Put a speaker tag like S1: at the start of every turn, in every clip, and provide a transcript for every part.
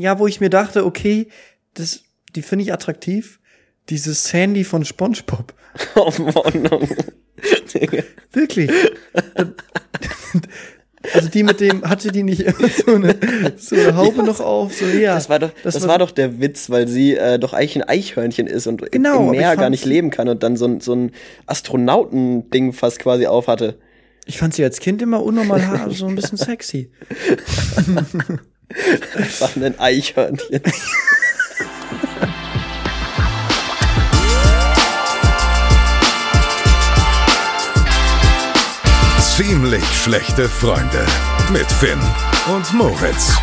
S1: ja, wo ich mir dachte, okay, das, die finde ich attraktiv. Diese Sandy von SpongeBob.
S2: Oh Mann.
S1: Wirklich. Also die mit dem, hatte die nicht immer so eine, so eine Haube noch auf? So, ja.
S2: Das war doch, das, das war, war, doch der Witz, weil sie äh, doch eigentlich ein Eichhörnchen ist und
S1: genau,
S2: im Meer gar nicht leben kann und dann so ein, so ein Astronautending fast quasi auf hatte.
S1: Ich fand sie als Kind immer unnormal so ein bisschen sexy.
S2: Einfach ein Eichhörnchen.
S3: Ziemlich schlechte Freunde mit Finn und Moritz.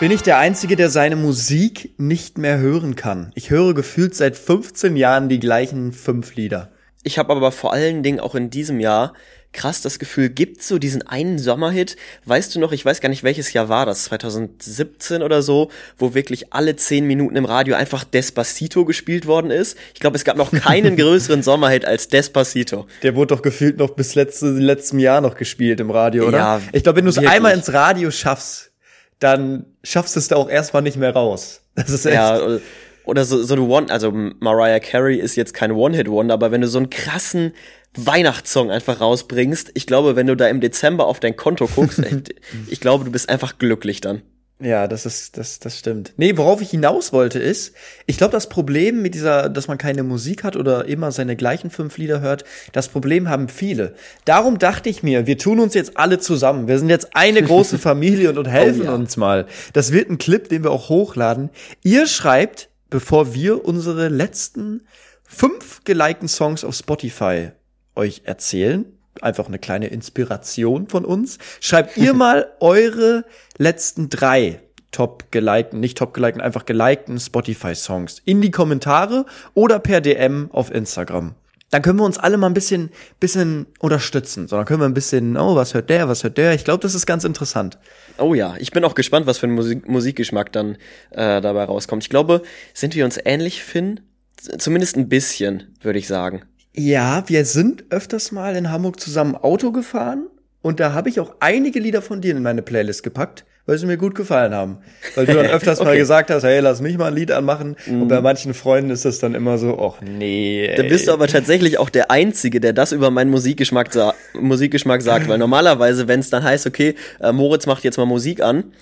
S1: Bin ich der Einzige, der seine Musik nicht mehr hören kann? Ich höre gefühlt seit 15 Jahren die gleichen fünf Lieder.
S2: Ich habe aber vor allen Dingen auch in diesem Jahr krass das Gefühl, gibt so diesen einen Sommerhit, weißt du noch, ich weiß gar nicht welches Jahr war das, 2017 oder so, wo wirklich alle zehn Minuten im Radio einfach Despacito gespielt worden ist. Ich glaube, es gab noch keinen größeren Sommerhit als Despacito.
S1: Der wurde doch gefühlt noch bis letzte, letztem Jahr noch gespielt im Radio, oder?
S2: Ja,
S1: ich glaube, wenn du es einmal ins Radio schaffst, dann schaffst du es da auch erstmal nicht mehr raus.
S2: Das ist echt. Ja, oder so, so eine One, also Mariah Carey ist jetzt kein One-Hit-Wonder, aber wenn du so einen krassen Weihnachtssong einfach rausbringst, ich glaube, wenn du da im Dezember auf dein Konto guckst, echt, ich glaube, du bist einfach glücklich dann.
S1: Ja, das ist, das, das stimmt. Nee, worauf ich hinaus wollte ist, ich glaube, das Problem mit dieser, dass man keine Musik hat oder immer seine gleichen fünf Lieder hört, das Problem haben viele. Darum dachte ich mir, wir tun uns jetzt alle zusammen. Wir sind jetzt eine große Familie und, und helfen oh, ja. uns mal. Das wird ein Clip, den wir auch hochladen. Ihr schreibt, bevor wir unsere letzten fünf gelikten Songs auf Spotify euch erzählen. Einfach eine kleine Inspiration von uns. Schreibt ihr mal eure letzten drei top gelikten, nicht top gelikten, einfach gelikten Spotify-Songs in die Kommentare oder per DM auf Instagram. Dann können wir uns alle mal ein bisschen, bisschen unterstützen. So, dann können wir ein bisschen, oh, was hört der, was hört der? Ich glaube, das ist ganz interessant.
S2: Oh ja, ich bin auch gespannt, was für ein Musik Musikgeschmack dann äh, dabei rauskommt. Ich glaube, sind wir uns ähnlich, Finn? Zumindest ein bisschen, würde ich sagen.
S1: Ja, wir sind öfters mal in Hamburg zusammen Auto gefahren und da habe ich auch einige Lieder von dir in meine Playlist gepackt, weil sie mir gut gefallen haben. Weil du dann öfters okay. mal gesagt hast, hey, lass mich mal ein Lied anmachen. Mm. Und bei manchen Freunden ist das dann immer so, ach nee. Ey.
S2: Da bist du aber tatsächlich auch der Einzige, der das über meinen Musikgeschmack, sa Musikgeschmack sagt. Weil normalerweise, wenn es dann heißt, okay, äh, Moritz macht jetzt mal Musik an,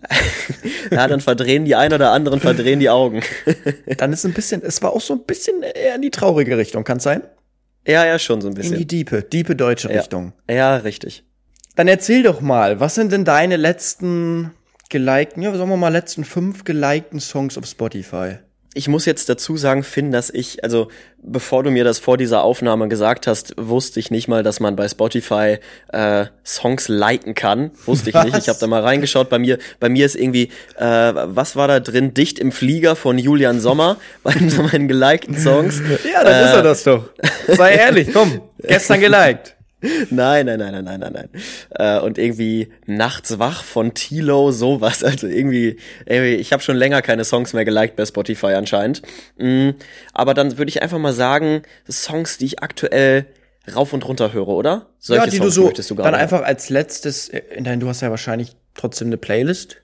S2: ja, dann verdrehen die einen oder anderen, verdrehen die Augen.
S1: dann ist ein bisschen, es war auch so ein bisschen eher in die traurige Richtung, kann sein?
S2: Ja, ja, schon so ein bisschen.
S1: In die diepe, diepe deutsche
S2: ja.
S1: Richtung.
S2: Ja, richtig.
S1: Dann erzähl doch mal, was sind denn deine letzten gelikten, ja, sagen wir mal, letzten fünf gelikten Songs auf Spotify?
S2: ich muss jetzt dazu sagen, Finn, dass ich, also bevor du mir das vor dieser Aufnahme gesagt hast, wusste ich nicht mal, dass man bei Spotify äh, Songs liken kann. Wusste ich was? nicht. Ich habe da mal reingeschaut. Bei mir, bei mir ist irgendwie, äh, was war da drin? Dicht im Flieger von Julian Sommer bei so meinen gelikten Songs.
S1: Ja, dann äh, ist er das doch. Sei ehrlich, komm, gestern geliked.
S2: Nein, nein, nein, nein, nein, nein, nein. Äh, und irgendwie Nachts wach von Tilo, sowas. Also irgendwie, irgendwie ich habe schon länger keine Songs mehr geliked bei Spotify anscheinend. Mm, aber dann würde ich einfach mal sagen, Songs, die ich aktuell rauf und runter höre, oder?
S1: Solche ja, die Songs du so, du dann einfach als letztes, äh, in dein, du hast ja wahrscheinlich trotzdem eine Playlist.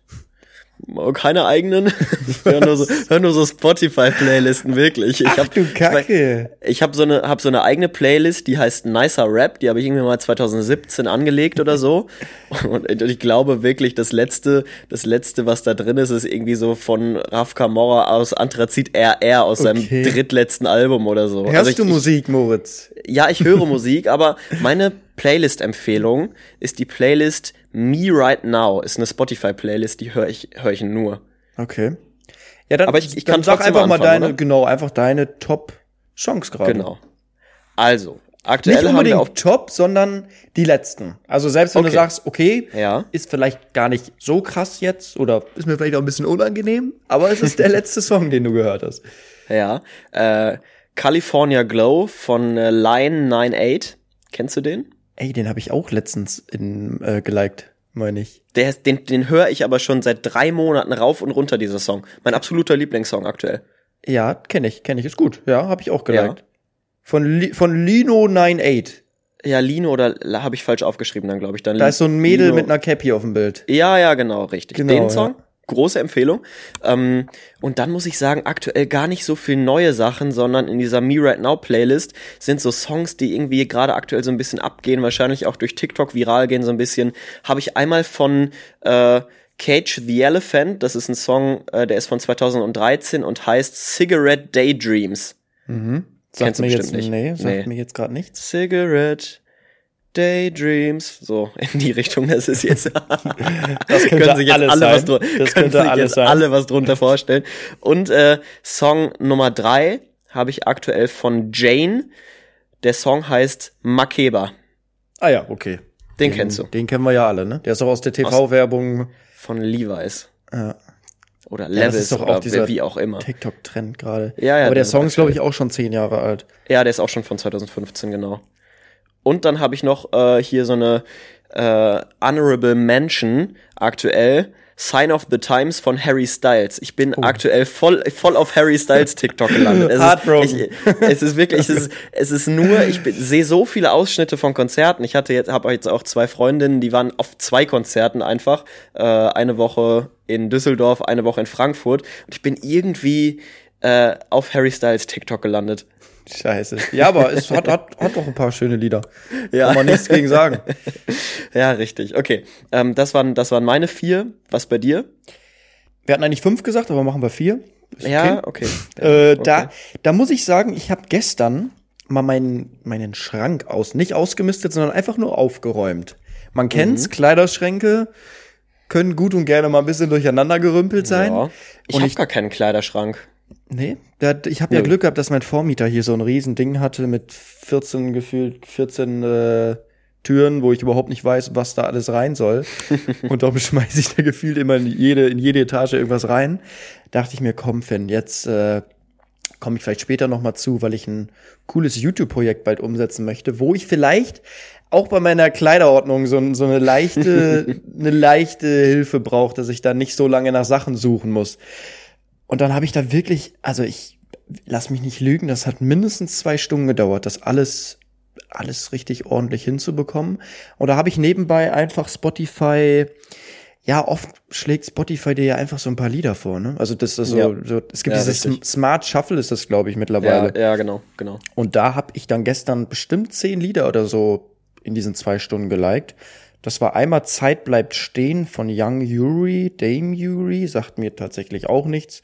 S2: Keine eigenen. Ich höre nur so, hör nur so Spotify-Playlisten, wirklich. Ich
S1: Ach
S2: hab,
S1: du Kacke.
S2: Ich, ich habe so eine, hab so eine eigene Playlist, die heißt Nicer Rap. Die habe ich irgendwie mal 2017 angelegt oder so. Und ich glaube wirklich, das letzte, das letzte, was da drin ist, ist irgendwie so von Raf Kamora aus Anthrazit RR aus okay. seinem drittletzten Album oder so.
S1: Hörst also ich, du Musik, Moritz?
S2: Ja, ich höre Musik, aber meine Playlist-Empfehlung ist die Playlist Me Right Now. Ist eine Spotify-Playlist, die höre ich, hör ich nur.
S1: Okay. Ja, dann,
S2: Aber ich, ich kann
S1: sag einfach mal deine, oder? genau, einfach deine Top-Songs gerade.
S2: Genau. Also, aktuell
S1: Nicht unbedingt haben wir auf Top, sondern die letzten. Also selbst wenn okay. du sagst, okay,
S2: ja.
S1: ist vielleicht gar nicht so krass jetzt oder ist mir vielleicht auch ein bisschen unangenehm, aber es ist der letzte Song, den du gehört hast.
S2: Ja, äh, California Glow von äh, Line 98. Kennst du den?
S1: Ey, den habe ich auch letztens in, äh, geliked, meine ich.
S2: Der, den den höre ich aber schon seit drei Monaten rauf und runter, dieser Song. Mein absoluter Lieblingssong aktuell.
S1: Ja, kenne ich, kenne ich. Ist gut. Ja, habe ich auch geliked. Ja. Von, Li von Lino 98.
S2: Ja, Lino oder habe ich falsch aufgeschrieben dann, glaube ich. Dann
S1: Da ist so ein Mädel
S2: Lino.
S1: mit einer Cappy auf dem Bild.
S2: Ja, ja, genau, richtig.
S1: Genau,
S2: Den Song,
S1: ja.
S2: Große Empfehlung. Ähm, und dann muss ich sagen, aktuell gar nicht so viel neue Sachen, sondern in dieser Me Right Now Playlist sind so Songs, die irgendwie gerade aktuell so ein bisschen abgehen, wahrscheinlich auch durch TikTok viral gehen so ein bisschen. Habe ich einmal von äh, Cage the Elephant, das ist ein Song, äh, der ist von 2013 und heißt Cigarette Daydreams.
S1: Sagt
S2: Kennst du
S1: mir
S2: bestimmt
S1: jetzt,
S2: nicht.
S1: Nee, sagt
S2: Nee.
S1: mir jetzt gerade nichts.
S2: Cigarette Daydreams. So, in die Richtung, das ist jetzt.
S1: Das
S2: können sich jetzt alle,
S1: sein.
S2: was,
S1: Das
S2: können
S1: könnte
S2: sich
S1: alles
S2: jetzt
S1: sein.
S2: alle was drunter vorstellen. Und äh, Song Nummer drei habe ich aktuell von Jane. Der Song heißt Makeba.
S1: Ah ja, okay.
S2: Den kennst du.
S1: Den kennen wir ja alle, ne? Der ist auch aus der TV-Werbung.
S2: Von Levi's.
S1: Ja.
S2: Oder
S1: Ja, das ist doch auch dieser
S2: wie auch immer.
S1: TikTok-Trend gerade.
S2: Ja, ja,
S1: Aber der Song ist, glaube ich, auch schon zehn Jahre alt.
S2: Ja, der ist auch schon von 2015, genau. Und dann habe ich noch äh, hier so eine äh, Honorable Mention aktuell. Sign of the Times von Harry Styles. Ich bin aktuell voll, voll auf Harry Styles TikTok gelandet. Es
S1: Heartbroken.
S2: Ist, ich, es ist wirklich, es ist, es ist nur, ich sehe so viele Ausschnitte von Konzerten. Ich hatte jetzt, habe jetzt auch zwei Freundinnen, die waren auf zwei Konzerten einfach. Äh, eine Woche in Düsseldorf, eine Woche in Frankfurt. Und ich bin irgendwie äh, auf Harry Styles TikTok gelandet.
S1: Scheiße. Ja, aber es hat, hat, hat doch ein paar schöne Lieder.
S2: Ja.
S1: Kann man nichts gegen sagen.
S2: Ja, richtig. Okay. Ähm, das, waren, das waren meine vier. Was bei dir?
S1: Wir hatten eigentlich fünf gesagt, aber machen wir vier. Ist
S2: Ja, okay.
S1: Äh, Da, da muss ich sagen, ich habe gestern mal meinen, meinen Schrank aus, nicht ausgemistet, sondern einfach nur aufgeräumt. Man kennt's, Kleiderschränke können gut und gerne mal ein bisschen durcheinander gerümpelt sein.
S2: Ja. Ich habe gar keinen Kleiderschrank.
S1: Nee, ich habe ja. Glück gehabt, dass mein Vormieter hier so ein riesen Ding hatte mit 14 gefühlt 14 äh, Türen, wo ich überhaupt nicht weiß, was da alles rein soll. und darum schmeiße ich da gefühlt immer in jede, in jede Etage irgendwas rein. Dachte ich mir, komm, Finn, jetzt äh, komme ich vielleicht später noch mal zu, weil ich ein cooles YouTube-Projekt bald umsetzen möchte, wo ich vielleicht auch bei meiner Kleiderordnung so, so eine leichte, eine leichte Hilfe brauche, dass ich da nicht so lange nach Sachen suchen muss. Und dann habe ich da wirklich, also ich lass mich nicht lügen, das hat mindestens zwei Stunden gedauert, das alles alles richtig ordentlich hinzubekommen. Und da habe ich nebenbei einfach Spotify, ja, oft schlägt Spotify dir ja einfach so ein paar Lieder vor, ne? Also das ist so,
S2: Ja.
S1: so es gibt
S2: Ja,
S1: dieses
S2: richtig.
S1: Smart Shuffle ist das, glaube ich,
S2: Ja,
S1: mittlerweile.
S2: ja, genau, genau.
S1: Und da habe ich dann gestern bestimmt zehn Lieder oder so in diesen zwei Stunden geliked. Das war einmal Zeit bleibt stehen von Young Yuri, Dame Yuri, sagt mir tatsächlich auch nichts.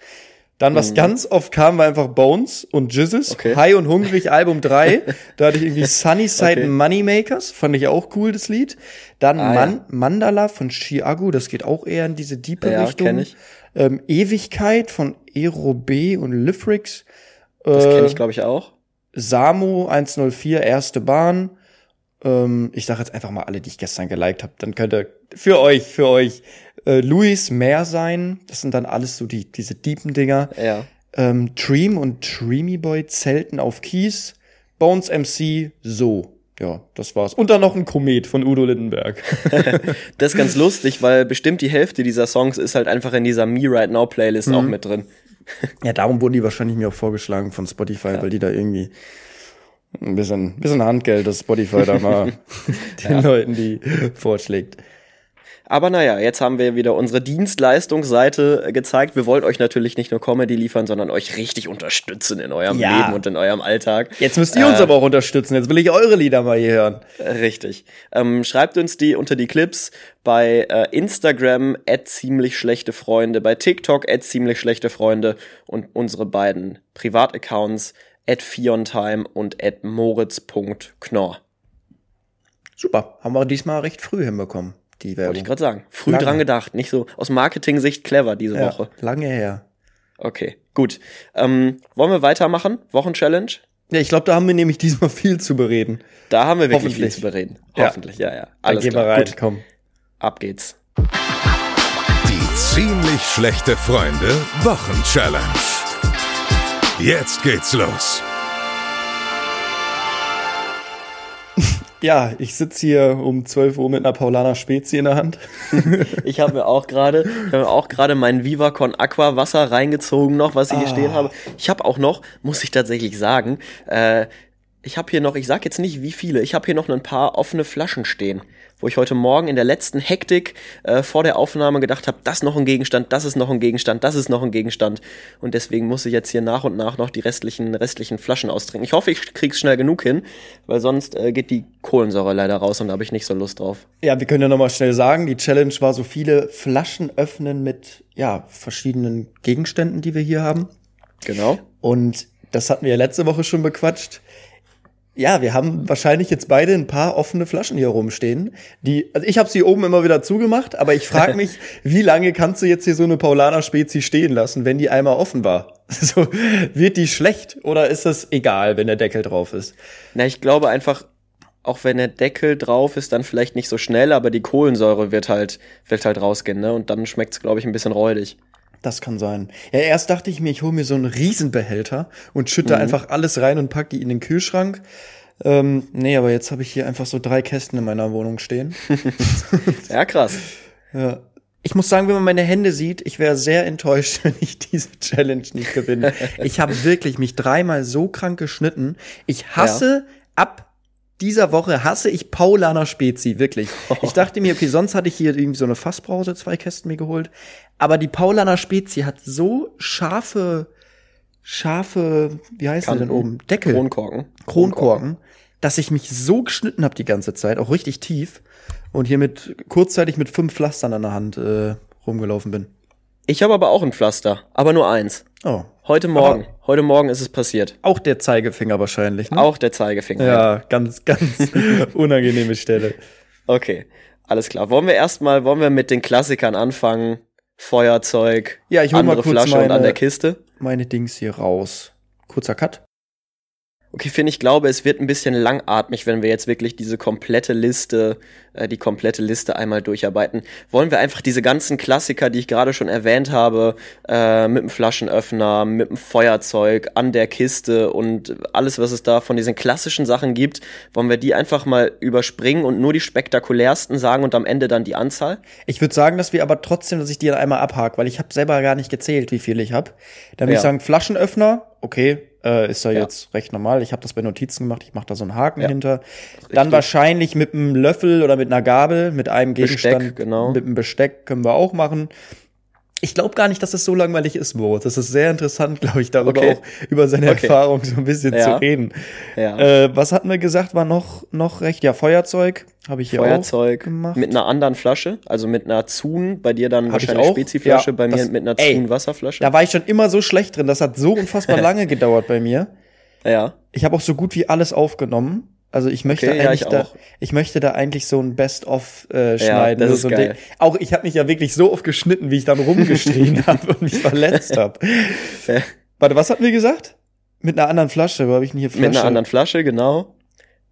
S1: Dann, was ganz oft kam, war einfach Bones und Jizzes.
S2: Mhm. Okay.
S1: High und Hungrig, Album 3. Da hatte ich irgendwie Sunny Side
S2: Okay.
S1: Moneymakers. Fand ich auch cool, das Lied. Dann
S2: Ah,
S1: Man Mandala von Chiago. Das geht auch eher in diese diepe
S2: Ja,
S1: Richtung.
S2: kenn ich.
S1: Ähm, Ewigkeit von Ero B und Lyfrix.
S2: Das
S1: Äh,
S2: kenne ich, glaube ich, auch.
S1: Samo 104, erste Bahn. Ähm, ich sage jetzt einfach mal alle, die ich gestern geliked habe. Dann könnt ihr für euch, für euch äh, Luis Meer sein. Das sind dann alles so die diese diepen Dinger.
S2: Ja.
S1: Ähm, Dream und Dreamy Boy zelten auf Kies. Bones MC so. Ja, das war's. Und dann noch ein Komet von Udo Lindenberg.
S2: Das ist ganz lustig, weil bestimmt die Hälfte dieser Songs ist halt einfach in dieser Me Right Now Playlist
S1: Mhm.
S2: auch mit drin.
S1: ja, darum wurden die wahrscheinlich mir auch vorgeschlagen von Spotify, weil die da irgendwie ein bisschen, bisschen Handgeld, das Spotify da mal den Leuten die vorschlägt.
S2: Aber naja, jetzt haben wir wieder unsere Dienstleistungsseite äh, gezeigt. Wir wollten euch natürlich nicht nur Comedy liefern, sondern euch richtig unterstützen in eurem
S1: Ja.
S2: Leben und in eurem Alltag.
S1: Jetzt müsst ihr uns aber auch unterstützen. Jetzt will ich eure Lieder mal hier hören.
S2: Richtig. Ähm, schreibt uns die unter die Clips bei äh, Instagram at ziemlich schlechte Freunde, bei TikTok at ziemlich schlechte Freunde und unsere beiden Privataccounts at Fiontime und at moritz.knorr.
S1: Super. Haben wir diesmal recht früh hinbekommen, die
S2: Wollte ich
S1: Werbung.
S2: gerade sagen. Früh
S1: Lange.
S2: dran gedacht, nicht so aus Marketing-Sicht clever diese
S1: Ja,
S2: Woche.
S1: lange her.
S2: Okay, gut. Ähm, wollen wir weitermachen? Wochenchallenge?
S1: Ja, ich glaube, da haben wir nämlich diesmal viel zu bereden.
S2: Da haben wir wirklich viel zu bereden.
S1: Ja.
S2: Hoffentlich, ja, ja.
S1: Dann
S2: Alles
S1: gehen wir
S2: klar.
S1: rein.
S2: Gut,
S1: Komm.
S2: ab geht's.
S3: Die ziemlich schlechte Freunde Wochenchallenge. Jetzt geht's los.
S1: Ja, ich sitz hier um 12 Uhr mit einer Paulaner Spezi in der Hand.
S2: Ich habe mir auch gerade, ich habe auch gerade mein Viva Con Aqua Wasser reingezogen noch, was ich hier
S1: Ah.
S2: stehen habe. Ich habe auch noch, muss ich tatsächlich sagen, äh, ich habe hier noch, ich sag jetzt nicht wie viele, ich habe hier noch ein paar offene Flaschen stehen, wo ich heute Morgen in der letzten Hektik äh, vor der Aufnahme gedacht habe, das noch ein Gegenstand, das ist noch ein Gegenstand, das ist noch ein Gegenstand und deswegen muss ich jetzt hier nach und nach noch die restlichen restlichen Flaschen austrinken. Ich hoffe, ich krieg's schnell genug hin, weil sonst äh, geht die Kohlensäure leider raus und da habe ich nicht so Lust drauf.
S1: Ja, wir können ja nochmal schnell sagen, die Challenge war so viele Flaschen öffnen mit ja verschiedenen Gegenständen, die wir hier haben.
S2: Genau.
S1: Und das hatten wir ja letzte Woche schon bequatscht. Ja, wir haben wahrscheinlich jetzt beide ein paar offene Flaschen hier rumstehen. Die, also ich habe sie oben immer wieder zugemacht, aber ich frage mich, wie lange kannst du jetzt hier so eine Paulaner Spezi stehen lassen, wenn die einmal offen war? So, wird die schlecht oder ist das egal, wenn der Deckel drauf ist?
S2: Na, ich glaube einfach, auch wenn der Deckel drauf ist, dann vielleicht nicht so schnell, aber die Kohlensäure wird halt, wird halt rausgehen, ne? Und dann schmeckt's, glaube ich, ein bisschen räudig.
S1: Das kann sein. Ja, erst dachte ich mir, ich hole mir so einen Riesenbehälter und schütte
S2: Mhm.
S1: einfach alles rein und pack die in den Kühlschrank. Ähm, nee, aber jetzt habe ich hier einfach so drei Kästen in meiner Wohnung stehen.
S2: Ja, krass.
S1: Ja. Ich muss sagen, wenn man meine Hände sieht, ich wäre sehr enttäuscht, wenn ich diese Challenge nicht gewinne. Ich habe wirklich mich dreimal so krank geschnitten. Ich hasse ab dieser Woche hasse ich Paulaner Spezi, wirklich. Ich dachte mir, okay, sonst hatte ich hier irgendwie so eine Fassbrause, zwei Kästen mir geholt. Aber die Paulaner Spezi hat so scharfe, scharfe, wie heißt sie denn
S2: Kanten.
S1: oben? Deckel.
S2: Kronkorken.
S1: Kronkorken, dass ich mich so geschnitten habe die ganze Zeit, auch richtig tief. Und hier mit kurzzeitig mit fünf Pflastern an der Hand äh, rumgelaufen bin.
S2: Ich habe aber auch ein Pflaster, aber nur eins.
S1: Oh.
S2: Heute Morgen. Heute Morgen ist es passiert.
S1: Auch der Zeigefinger wahrscheinlich. Ne?
S2: Auch der Zeigefinger.
S1: Ja, ganz, ganz unangenehme Stelle.
S2: Okay, alles klar. Wollen wir erstmal, wollen wir mit den Klassikern anfangen? Feuerzeug,
S1: Ja, ich hol mal
S2: andere
S1: kurz
S2: Flasche und
S1: meine-
S2: an der Kiste.
S1: Meine Dings hier raus. Kurzer Cut.
S2: Okay, Finn, ich glaube, es wird ein bisschen langatmig, wenn wir jetzt wirklich diese komplette Liste, äh, die komplette Liste einmal durcharbeiten. Wollen wir einfach diese ganzen Klassiker, die ich gerade schon erwähnt habe, äh, mit dem Flaschenöffner, mit dem Feuerzeug, an der Kiste und alles, was es da von diesen klassischen Sachen gibt, wollen wir die einfach mal überspringen und nur die spektakulärsten sagen und am Ende dann die Anzahl?
S1: Ich würde sagen, dass wir aber trotzdem, dass ich die dann einmal abhake, weil ich habe selber gar nicht gezählt, wie viel ich habe. Dann würde
S2: Ja.
S1: ich sagen, Flaschenöffner, okay, äh, ist ja,
S2: Ja.
S1: jetzt recht normal. Ich habe das bei Notizen gemacht, ich mache da so einen Haken
S2: Ja.
S1: hinter. Dann wahrscheinlich mit einem Löffel oder mit einer Gabel, mit einem
S2: Besteck,
S1: Gegenstand.
S2: genau.
S1: Mit einem Besteck können wir auch machen. Ich glaube gar nicht, dass es so langweilig ist, Moritz. Das ist sehr interessant, glaube ich, darüber
S2: Okay.
S1: auch über seine
S2: Okay.
S1: Erfahrung so ein bisschen
S2: Ja.
S1: zu reden.
S2: Ja.
S1: Äh, was hatten wir gesagt, war noch, noch recht? Ja, Feuerzeug habe ich hier auch
S2: Feuerzeug
S1: gemacht.
S2: mit einer anderen Flasche, also mit einer Zun, bei dir dann
S1: Hab ich
S2: wahrscheinlich
S1: auch.
S2: Speziflasche,
S1: Ja,
S2: bei mir
S1: das-
S2: mit einer Zun Wasserflasche.
S1: Da war ich schon immer so schlecht drin. Das hat so unfassbar lange gedauert bei mir.
S2: Ja.
S1: Ich habe auch so gut wie alles aufgenommen. Also ich möchte
S2: Okay, ja,
S1: eigentlich
S2: ich
S1: da,
S2: auch.
S1: ich möchte da eigentlich so ein Best-of äh, schneiden.
S2: das
S1: Nur
S2: ist
S1: so
S2: geil.
S1: Auch ich habe mich ja wirklich so oft geschnitten, wie ich dann rumgeschrien habe und mich verletzt habe.
S2: Ja.
S1: Warte, was hatten wir gesagt? Mit einer anderen Flasche. Wo habe ich denn hier Flasche?
S2: Mit einer anderen Flasche, genau.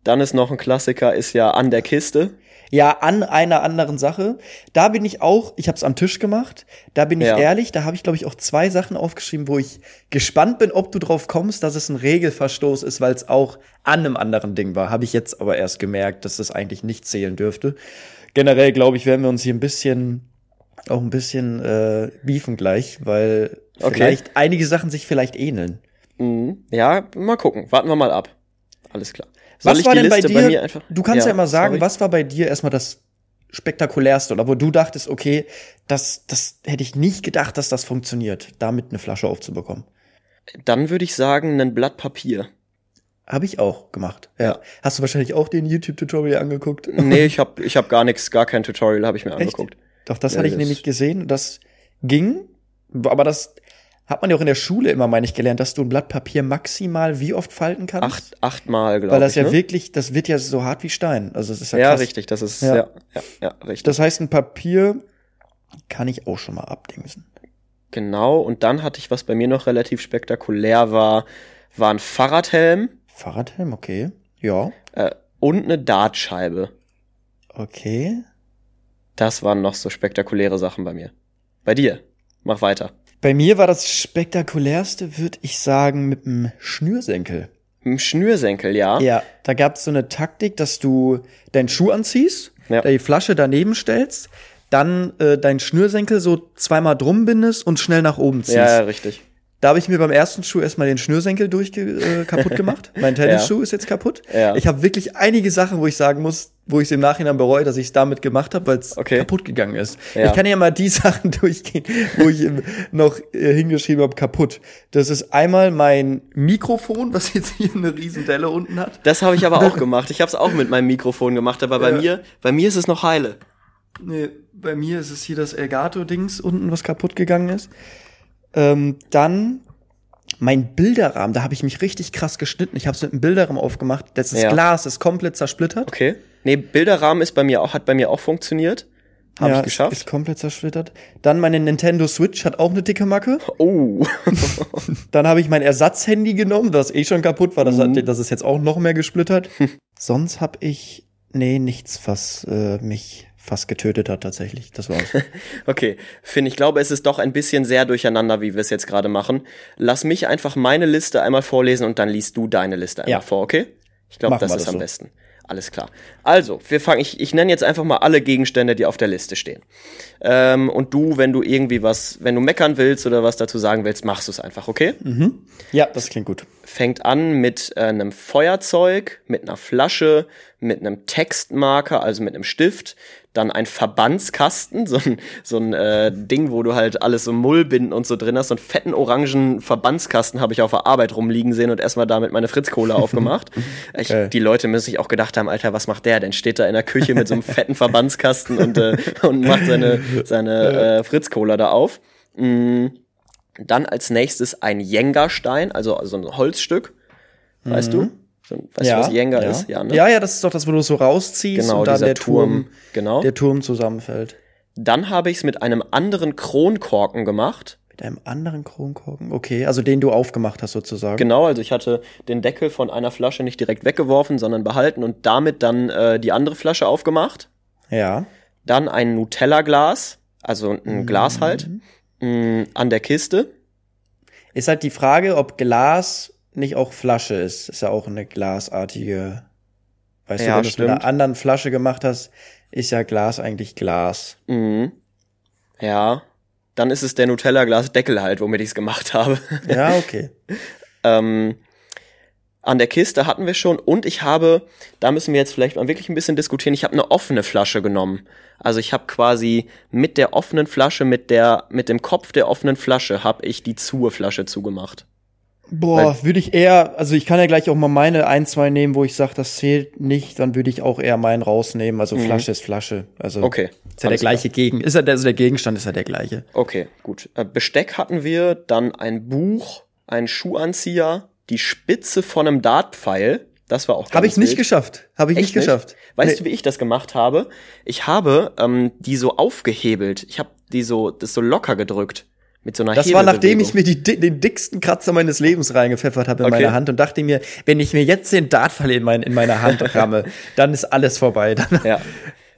S2: Dann ist noch ein Klassiker, ist ja an der Kiste.
S1: Ja, an einer anderen Sache. Da bin ich auch, ich habe es am Tisch gemacht. Da bin ich
S2: Ja.
S1: ehrlich, da habe ich glaube ich auch zwei Sachen aufgeschrieben, wo ich gespannt bin, ob du drauf kommst, dass es ein Regelverstoß ist, weil es auch an einem anderen Ding war. Habe ich jetzt aber erst gemerkt, dass das eigentlich nicht zählen dürfte. Generell glaube ich, werden wir uns hier ein bisschen auch ein bisschen äh, beefen gleich, weil
S2: Okay.
S1: vielleicht einige Sachen sich vielleicht ähneln.
S2: Mhm. Ja, mal gucken. Warten wir mal ab. Alles klar. Soll
S1: Was war denn bei
S2: Liste
S1: dir?
S2: mir einfach.
S1: du kannst ja, immer sagen,
S2: sorry.
S1: was war bei dir erstmal das spektakulärste oder wo du dachtest, okay, das, das hätte ich nicht gedacht, dass das funktioniert, damit eine Flasche aufzubekommen.
S2: Dann würde ich sagen, ein Blatt Papier.
S1: Habe ich auch gemacht. Ja. Hast du wahrscheinlich auch den YouTube-Tutorial angeguckt?
S2: Nee, ich habe ich hab gar nichts, gar kein Tutorial habe ich mir angeguckt.
S1: Doch, das
S2: Ja,
S1: hatte ich
S2: das-
S1: nämlich gesehen. Das ging, aber das hat man ja auch in der Schule immer, meine ich, gelernt, dass du ein Blatt Papier maximal wie oft falten kannst.
S2: Acht, achtmal, glaube ich.
S1: Weil das ja
S2: ne?
S1: wirklich, das wird ja so hart wie Stein. Also das ist ja,
S2: Ja,
S1: krass.
S2: richtig, das ist,
S1: Ja.
S2: ja, ja, ja, richtig.
S1: Das heißt, ein Papier kann ich auch schon mal abdingsen.
S2: Genau, und dann hatte ich, was bei mir noch relativ spektakulär war, war ein Fahrradhelm
S1: Fahrradhelm, okay. Ja,
S2: äh, und eine Dartscheibe.
S1: okay.
S2: Das waren noch so spektakuläre Sachen bei mir. Bei dir. Mach weiter.
S1: Bei mir war das spektakulärste, würde ich sagen, mit dem Schnürsenkel.
S2: Im Schnürsenkel, ja.
S1: Ja, da gab es so eine Taktik, dass du deinen Schuh anziehst,
S2: Ja.
S1: da die Flasche daneben stellst, dann äh, deinen Schnürsenkel so zweimal drum bindest und schnell nach oben ziehst.
S2: Ja, ja, richtig.
S1: Da habe ich mir beim ersten Schuh erstmal den Schnürsenkel durch äh, kaputt gemacht. mein Tennisschuh ist jetzt kaputt.
S2: Ja.
S1: Ich habe wirklich einige Sachen, wo ich sagen muss, wo ich es im Nachhinein bereue, dass ich es damit gemacht habe, weil es
S2: Okay.
S1: kaputt gegangen ist.
S2: Ja.
S1: Ich kann ja mal die Sachen durchgehen, wo ich im- noch äh, hingeschrieben habe, kaputt. Das ist einmal mein Mikrofon, was jetzt hier eine riesen Delle unten hat.
S2: Das habe ich aber auch gemacht. Ich habe es auch mit meinem Mikrofon gemacht, aber bei
S1: Ja.
S2: mir, bei mir ist es noch heile.
S1: Nee, bei mir ist es hier das Elgato-Dings unten, was kaputt gegangen ist. Ähm, dann mein Bilderrahmen, da habe ich mich richtig krass geschnitten. Ich habe es mit einem Bilderrahmen aufgemacht. Das ist
S2: Ja.
S1: Glas, ist komplett zersplittert.
S2: Okay. Nee, Bilderrahmen ist bei mir auch, hat bei mir auch funktioniert. Habe
S1: Ja,
S2: ich geschafft.
S1: Ist, ist komplett zersplittert. Dann meine Nintendo Switch hat auch eine dicke Macke.
S2: oh.
S1: Dann habe ich mein Ersatzhandy genommen, das eh schon kaputt war. Das,
S2: Mhm.
S1: hat, das ist jetzt auch noch mehr gesplittert. Sonst habe ich, nee, nichts, was äh, mich fast getötet hat tatsächlich. Das war's.
S2: Okay, Finn, ich glaube, es ist doch ein bisschen sehr durcheinander, wie wir es jetzt gerade machen. Lass mich einfach meine Liste einmal vorlesen und dann liest du deine Liste einmal
S1: Ja.
S2: vor, okay? Ich glaube, das
S1: wir
S2: ist
S1: das
S2: am
S1: so.
S2: besten. Alles klar. Also, wir fangen, ich, ich nenne jetzt einfach mal alle Gegenstände, die auf der Liste stehen. Ähm, und du, wenn du irgendwie was, wenn du meckern willst oder was dazu sagen willst, machst du es einfach, okay?
S1: ja, das klingt gut.
S2: fängt an mit äh, einem Feuerzeug, mit einer Flasche, mit einem Textmarker, also mit einem Stift, dann ein Verbandskasten, so ein, so ein äh, Ding, wo du halt alles so Mullbinden und so drin hast, so einen fetten orangen Verbandskasten habe ich auf der Arbeit rumliegen sehen und erstmal damit meine Fritz-Cola aufgemacht. Ich,
S1: Geil.
S2: die Leute müssen sich auch gedacht haben, Alter, was macht der denn? Steht da in der Küche mit so einem fetten Verbandskasten und, äh, und macht seine, seine äh, Fritz-Cola da auf. Mm. Dann als nächstes ein Jenga-Stein, also so ein Holzstück. Weißt du? Weißt du, was Jenga
S1: ja.
S2: ist? Ja, ne?
S1: ja, ja, das ist doch das, wo du so rausziehst
S2: genau,
S1: und dann der
S2: Turm.
S1: Turm,
S2: Genau.
S1: der Turm zusammenfällt.
S2: Dann habe ich es mit einem anderen Kronkorken gemacht.
S1: Mit einem anderen Kronkorken. Okay, also den du aufgemacht hast sozusagen.
S2: Genau, also ich hatte den Deckel von einer Flasche nicht direkt weggeworfen, sondern behalten und damit dann äh, die andere Flasche aufgemacht.
S1: Ja.
S2: Dann ein Nutella-Glas, also
S1: Mhm.
S2: ein Glas halt, mh, an der Kiste.
S1: Ist halt die Frage, ob Glas nicht auch Flasche ist. Ist ja auch eine glasartige. Weißt
S2: Ja,
S1: du, wenn du es mit einer anderen Flasche gemacht hast, ist ja Glas eigentlich Glas.
S2: Mhm. Ja. Dann ist es der Nutella-Glas-Deckel halt, womit ich es gemacht habe.
S1: Ja, okay.
S2: Ähm, an der Kiste hatten wir schon und ich habe, da müssen wir jetzt vielleicht mal wirklich ein bisschen diskutieren, ich habe eine offene Flasche genommen. Also ich habe quasi mit der offenen Flasche, mit der, mit dem Kopf der offenen Flasche, habe ich die zuhe Flasche zugemacht.
S1: Boah, würde ich eher, also ich kann ja gleich auch mal meine ein, zwei nehmen, wo ich sage, das zählt nicht, dann würde ich auch eher meinen rausnehmen. Also Flasche ist Flasche. Also
S2: Mhm. Okay,
S1: ist ja der gleiche Gegen, ist ja der, also der Gegenstand ist ja der gleiche.
S2: Okay, gut. Äh, Besteck hatten wir, dann ein Buch, ein Schuhanzieher, die Spitze von einem Dartpfeil. Das war auch
S1: Habe ich nicht
S2: wild.
S1: geschafft. Habe ich
S2: Echt
S1: nicht geschafft.
S2: Weißt
S1: Nee.
S2: du, wie ich das gemacht habe? Ich habe ähm, die so aufgehebelt. Ich habe die so, das so locker gedrückt. Mit so einer
S1: Das war nachdem ich mir die, di- den dicksten Kratzer meines Lebens reingepfeffert habe in
S2: Okay.
S1: meine Hand und dachte mir, wenn ich mir jetzt den Dartpfeil in, mein, in meine Hand ramme, dann ist alles vorbei. Dann,
S2: Ja.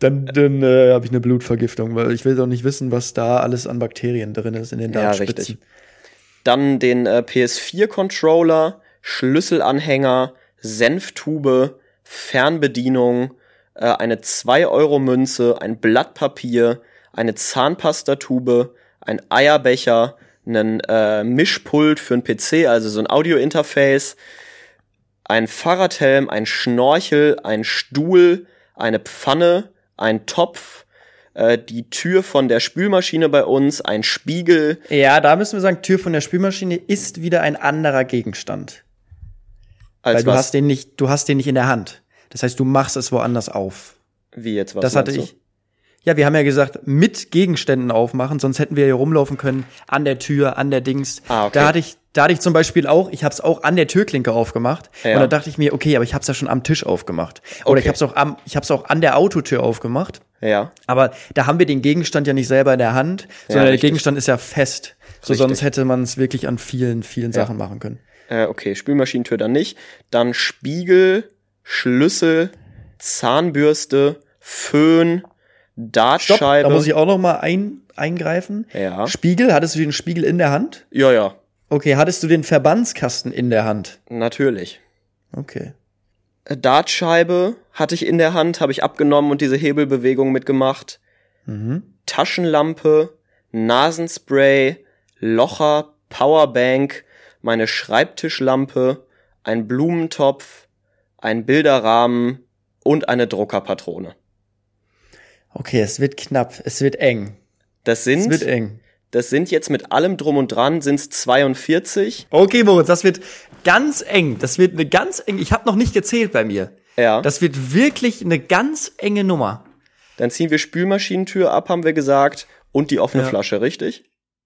S1: dann, dann äh, habe ich eine Blutvergiftung, weil ich will doch nicht wissen, was da alles an Bakterien drin ist in den
S2: Ja,
S1: Dartspitzen.
S2: richtig. Dann den äh, PS4-Controller, Schlüsselanhänger, Senftube, Fernbedienung, äh, eine 2-Euro-Münze, ein Blatt Papier, eine Zahnpastatube, ein Eierbecher, einen äh, Mischpult für ein PC, also so ein Audio-Interface, ein Fahrradhelm, ein Schnorchel, ein Stuhl, eine Pfanne, ein Topf, äh, die Tür von der Spülmaschine bei uns, ein Spiegel,
S1: Ja, da müssen wir sagen, Tür von der Spülmaschine ist wieder ein anderer Gegenstand.
S2: als
S1: weil du
S2: was,
S1: hast den nicht, du hast den nicht in der Hand. Das heißt, du machst es woanders auf.
S2: wie jetzt was
S1: das hatte ich. Ja, wir haben ja gesagt, mit Gegenständen aufmachen, sonst hätten wir hier rumlaufen können, an der Tür, an der Dings.
S2: Ah, okay.
S1: Da hatte ich, da hatte ich zum Beispiel auch, ich habe es auch an der Türklinke aufgemacht.
S2: Ja.
S1: Und da dachte ich mir, okay, aber ich habe es ja schon am Tisch aufgemacht. Oder
S2: Okay.
S1: ich habe es auch am, ich habe es auch an der Autotür aufgemacht.
S2: Ja,
S1: Aber da haben wir den Gegenstand ja nicht selber in der Hand, sondern der
S2: richtig.
S1: Gegenstand ist ja fest. So
S2: Richtig.
S1: sonst hätte man es wirklich an vielen, vielen Sachen machen können.
S2: äh, okay, Spülmaschinentür dann nicht. Dann Spiegel, Schlüssel, Zahnbürste, Föhn,
S1: Stopp,
S2: Dartscheibe.
S1: da muss ich auch noch mal ein, eingreifen.
S2: Ja.
S1: Spiegel, hattest du den Spiegel in der Hand?
S2: ja, ja,
S1: Okay, hattest du den Verbandskasten in der Hand?
S2: natürlich.
S1: Okay.
S2: Äh, Dartscheibe hatte ich in der Hand, habe ich abgenommen und diese Hebelbewegung mitgemacht.
S1: Mhm.
S2: Taschenlampe, Nasenspray, Locher, Powerbank, meine Schreibtischlampe, ein Blumentopf, ein Bilderrahmen und eine Druckerpatrone.
S1: Okay, es wird knapp, es wird eng.
S2: Das
S1: Es
S2: sind,
S1: wird eng.
S2: das sind jetzt mit allem drum und dran sind's 42.
S1: Okay, Moritz, das wird ganz eng. Das wird eine ganz eng. Ich habe noch nicht gezählt bei mir.
S2: Ja.
S1: Das wird wirklich eine ganz enge Nummer.
S2: Dann ziehen wir Spülmaschinentür ab, haben wir gesagt, und die offene
S1: Ja.
S2: Flasche, richtig?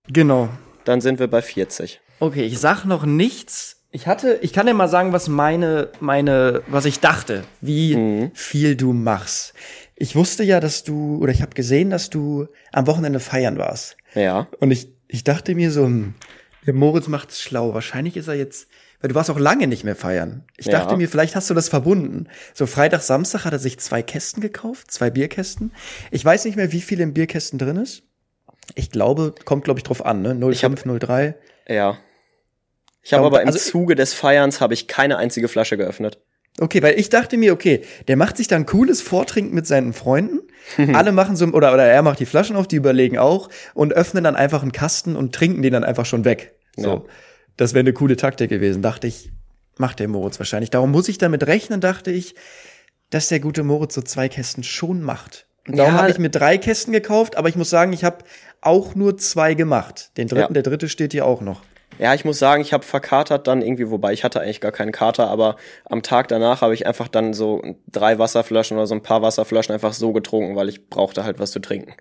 S1: Genau.
S2: Dann sind wir bei 40.
S1: Okay, ich sag noch nichts. Ich hatte, ich kann dir mal sagen, was meine, meine, was ich dachte, wie viel du machst. Ich wusste ja, dass du, oder ich habe gesehen, dass du am Wochenende feiern warst.
S2: Ja.
S1: Und ich, ich dachte mir so, hm, der Moritz macht's schlau. Wahrscheinlich ist er jetzt, weil du warst auch lange nicht mehr feiern. Ich
S2: Ja.
S1: dachte mir, vielleicht hast du das verbunden. So Freitag, Samstag hat er sich zwei Kästen gekauft, zwei Bierkästen. Ich weiß nicht mehr, wie viel im Bierkästen drin ist. Ich glaube, kommt glaube ich drauf an, ne? 05, 03.
S2: Ja. Ich habe aber im
S1: also-
S2: Zuge des Feierns habe ich keine einzige Flasche geöffnet.
S1: Okay, weil ich dachte mir, okay, der macht sich dann cooles Vortrinken mit seinen Freunden. Alle machen so, oder, oder er macht die Flaschen auf, die überlegen auch und öffnen dann einfach einen Kasten und trinken den dann einfach schon weg. So.
S2: Ja.
S1: Das wäre eine coole Taktik gewesen, dachte ich. Macht der Moritz wahrscheinlich. Darum muss ich damit rechnen, dachte ich, dass der gute Moritz so zwei Kästen schon macht. Und darum
S2: Ja.
S1: habe ich mir drei Kästen gekauft, aber ich muss sagen, ich habe auch nur zwei gemacht. Den dritten,
S2: Ja.
S1: der dritte steht hier auch noch.
S2: Ja, ich muss sagen, ich habe verkatert dann irgendwie, wobei ich hatte eigentlich gar keinen Kater, aber am Tag danach habe ich einfach dann so drei Wasserflaschen oder so ein paar Wasserflaschen einfach so getrunken, weil ich brauchte halt was zu trinken.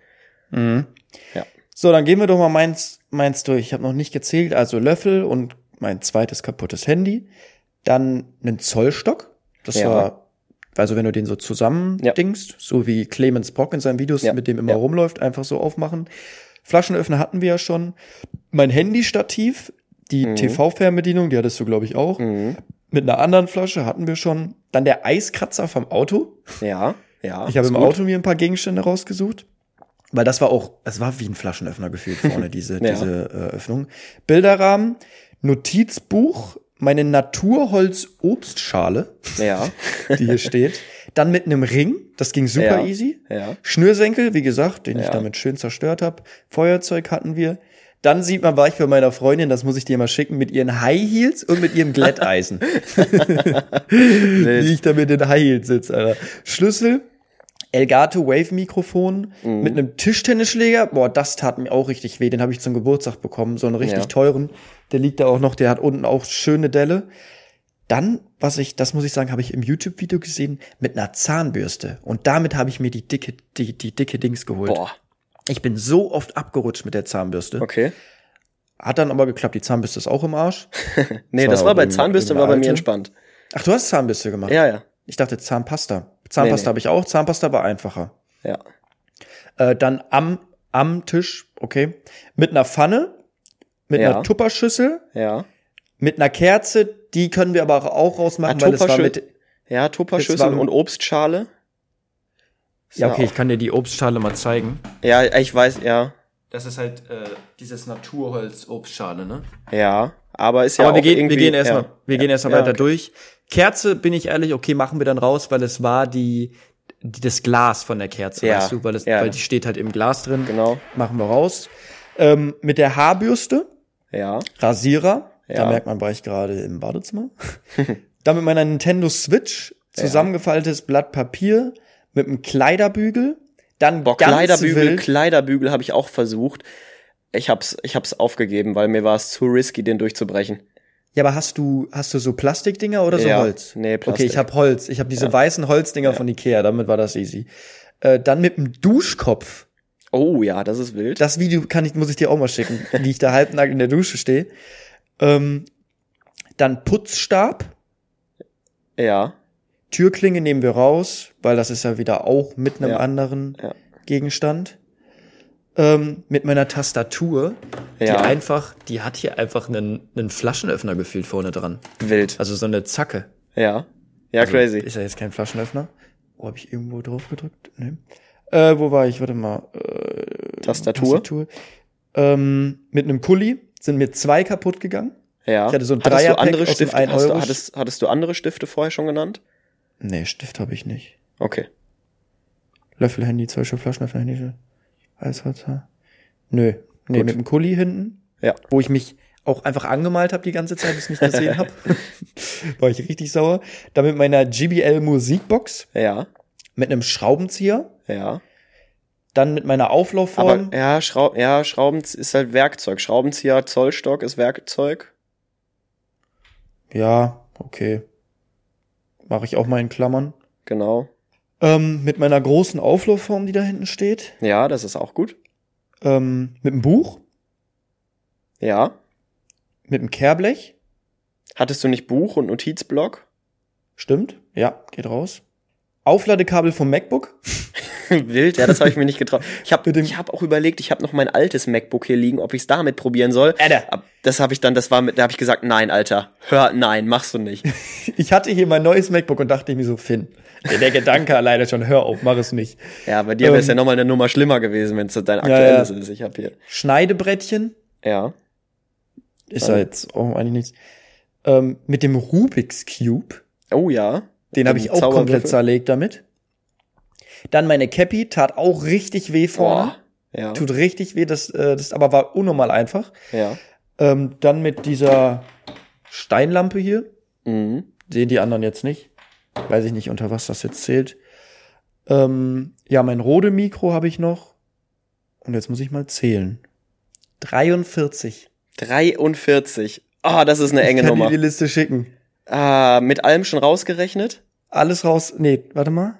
S2: Ja.
S1: So, dann gehen wir doch mal meins, meins durch. Ich habe noch nicht gezählt. Also Löffel und mein zweites kaputtes Handy. Dann einen Zollstock. Das
S2: Ja.
S1: war, also wenn du den so zusammen
S2: Ja.
S1: so wie Clemens Brock in seinen Videos
S2: Ja.
S1: mit dem immer rumläuft, einfach so aufmachen. Flaschenöffner hatten wir ja schon. Mein Handystativ, die
S2: Mhm.
S1: TV-Fernbedienung, die hattest du, glaube ich, auch.
S2: Mhm.
S1: Mit einer anderen Flasche hatten wir schon. Dann der Eiskratzer vom Auto.
S2: Ja, ja.
S1: Ich habe im
S2: gut.
S1: Auto mir ein paar Gegenstände rausgesucht. Weil das war auch, es war wie ein Flaschenöffner gefühlt vorne, diese,
S2: Ja.
S1: diese äh, Öffnung. Bilderrahmen, Notizbuch, meine Naturholz-Obstschale,
S2: Ja,
S1: die hier steht. Dann mit einem Ring, das ging super
S2: Ja.
S1: easy.
S2: ja.
S1: Schnürsenkel, wie gesagt, den ich
S2: Ja.
S1: damit schön zerstört habe. Feuerzeug hatten wir. Dann sieht man, war ich bei meiner Freundin, das muss ich dir mal schicken, mit ihren High Heels und mit ihrem Glätteisen. wie ich da mit den High Heels sitze, Alter. Schlüssel, Elgato Wave Mikrofon
S2: Mhm.
S1: mit einem Tischtennisschläger. Boah, das tat mir auch richtig weh. Den habe ich zum Geburtstag bekommen, so einen richtig
S2: Ja.
S1: teuren. Der liegt da auch noch, der hat unten auch schöne Delle. Dann, was ich, das muss ich sagen, habe ich im YouTube-Video gesehen, mit einer Zahnbürste. Und damit habe ich mir die dicke, die, die dicke Dings geholt.
S2: Boah,
S1: Ich bin so oft abgerutscht mit der Zahnbürste.
S2: okay.
S1: Hat dann aber geklappt. Die Zahnbürste ist auch im Arsch.
S2: Nee,
S1: Das
S2: das
S1: war
S2: war bei Zahnbürste, war bei mir entspannt.
S1: Ach, du hast Zahnbürste gemacht.
S2: Ja, ja,
S1: Ich dachte Zahnpasta. Zahnpasta
S2: Nee, nee.
S1: habe ich auch. Zahnpasta war einfacher.
S2: ja.
S1: Äh, dann am, am Tisch, okay, mit einer Pfanne, mit
S2: Ja.
S1: einer Tupperschüssel,
S2: Ja,
S1: mit einer Kerze, die können wir aber auch rausmachen,
S2: Ah,
S1: weil es war mit,
S2: ja, Tupperschüssel und Obstschale.
S1: Ja, okay,
S2: auch-
S1: ich kann dir die Obstschale mal zeigen.
S2: Ja, ich weiß, ja,
S1: Das ist halt äh, dieses Naturholz-Obstschale, ne?
S2: ja. Aber ist ja
S1: Aber wir
S2: auch
S1: gehen, wir gehen erstmal,
S2: ja.
S1: wir gehen erstmal
S2: Ja,
S1: weiter
S2: okay.
S1: durch. Kerze, bin ich ehrlich, okay, machen wir dann raus, weil es war die, die das Glas von der Kerze,
S2: Ja,
S1: weißt du, weil es,
S2: ja.
S1: weil die steht halt im Glas drin.
S2: Genau,
S1: Machen wir raus. Ähm, mit der Haarbürste,
S2: ja.
S1: Rasierer, da
S2: Ja.
S1: merkt man, war ich gerade im Badezimmer. Dann mit meiner Nintendo Switch, zusammengefaltetes Blatt Papier, mit einem Kleiderbügel, dann
S2: Boah, Kleiderbügel,
S1: wild,
S2: Kleiderbügel habe ich auch versucht. Ich hab's, ich hab's aufgegeben, weil mir war es zu risky, den durchzubrechen.
S1: Ja, aber hast du hast du so Plastikdinger oder so
S2: Ja,
S1: Holz?
S2: nee,
S1: Okay,
S2: Plastik.
S1: ich habe Holz. Ich habe diese weißen Holzdinger von Ikea, damit war das easy. Äh, dann mit dem Duschkopf.
S2: Oh ja, das ist wild.
S1: Das Video kann ich muss ich dir auch mal schicken, wie ich da halbnackt in der Dusche stehe. Ähm, dann Putzstab.
S2: ja,
S1: Türklinge nehmen wir raus, weil das ist ja wieder auch mit einem
S2: Ja.
S1: anderen
S2: Ja.
S1: Gegenstand. Ähm, mit meiner Tastatur, die
S2: Ja.
S1: einfach, die hat hier einfach einen, einen Flaschenöffner gefühlt vorne dran.
S2: wild.
S1: Also so eine Zacke.
S2: Ja, ja,
S1: Also,
S2: crazy.
S1: Ist ja jetzt kein Flaschenöffner. Wo habe ich irgendwo drauf gedrückt? Nee. Äh, wo war ich? Warte mal. Äh,
S2: Tastatur.
S1: Tastatur. Ähm, mit einem Kuli sind mir zwei kaputt gegangen.
S2: Ja.
S1: ich hatte so ein
S2: hattest du andere Stifte, hast du,
S1: 1-Euro-
S2: hattest, hattest du andere Stifte vorher schon genannt?
S1: Nee, Stift habe ich nicht.
S2: Okay.
S1: Löffel, Handy, Stück Flaschenöffner, Handy. Hat Nö. Nee,
S2: Gut.
S1: mit dem Kuli hinten.
S2: Ja.
S1: Wo ich mich auch einfach angemalt habe die ganze Zeit, bis ich nicht gesehen habe. War ich richtig sauer. Dann mit meiner GBL Musikbox,
S2: Ja,
S1: mit einem Schraubenzieher,
S2: ja.
S1: Dann mit meiner Auflaufform.
S2: Aber ja, Schraub, ja, Schrauben ist halt Werkzeug. Schraubenzieher, Zollstock ist Werkzeug.
S1: ja, okay. Mache ich auch mal in Klammern.
S2: Genau.
S1: Ähm, mit meiner großen Auflaufform, die da hinten steht.
S2: Ja, das ist auch gut.
S1: Ähm, mit einem Buch,
S2: Ja.
S1: mit einem Kehrblech.
S2: Hattest du nicht Buch und Notizblock?
S1: Stimmt. Ja, geht raus. Aufladekabel vom MacBook.
S2: Wild, ja, das habe ich mir nicht getraut. Ich habe hab auch überlegt, ich habe noch mein altes MacBook hier liegen, ob ich es damit probieren soll.
S1: Alter.
S2: Das habe ich dann, das war mit, da habe ich gesagt, nein, Alter, hör, nein, machst du nicht.
S1: Ich hatte hier mein neues MacBook und dachte mir so, Finn, der, der Gedanke alleine schon, hör auf, mach es nicht.
S2: Ja, bei dir wäre es
S1: Ähm,
S2: ja nochmal eine Nummer schlimmer gewesen, wenn es dein
S1: ja.
S2: aktuelles ist. Ich habe hier.
S1: Schneidebrettchen.
S2: Ja.
S1: Ist ja jetzt auch eigentlich nichts. Ähm, mit dem Rubik's Cube.
S2: Oh ja.
S1: Den habe ich auch komplett zerlegt damit. Dann meine Cappy tat auch richtig weh vorne.
S2: Boah. Ja.
S1: Tut richtig weh, das, äh, das aber war unnormal einfach.
S2: Ja.
S1: Ähm, dann mit dieser Steinlampe hier.
S2: Mhm.
S1: Sehen die anderen jetzt nicht. Weiß ich nicht, unter was das jetzt zählt. Ähm, ja, mein Rode-Mikro habe ich noch. Und jetzt muss ich mal zählen. 43.
S2: 43. Ah, das ist eine enge
S1: ich kann
S2: Nummer.
S1: dir die Liste schicken.
S2: Ah, mit allem schon rausgerechnet?
S1: Alles raus. Nee, warte mal.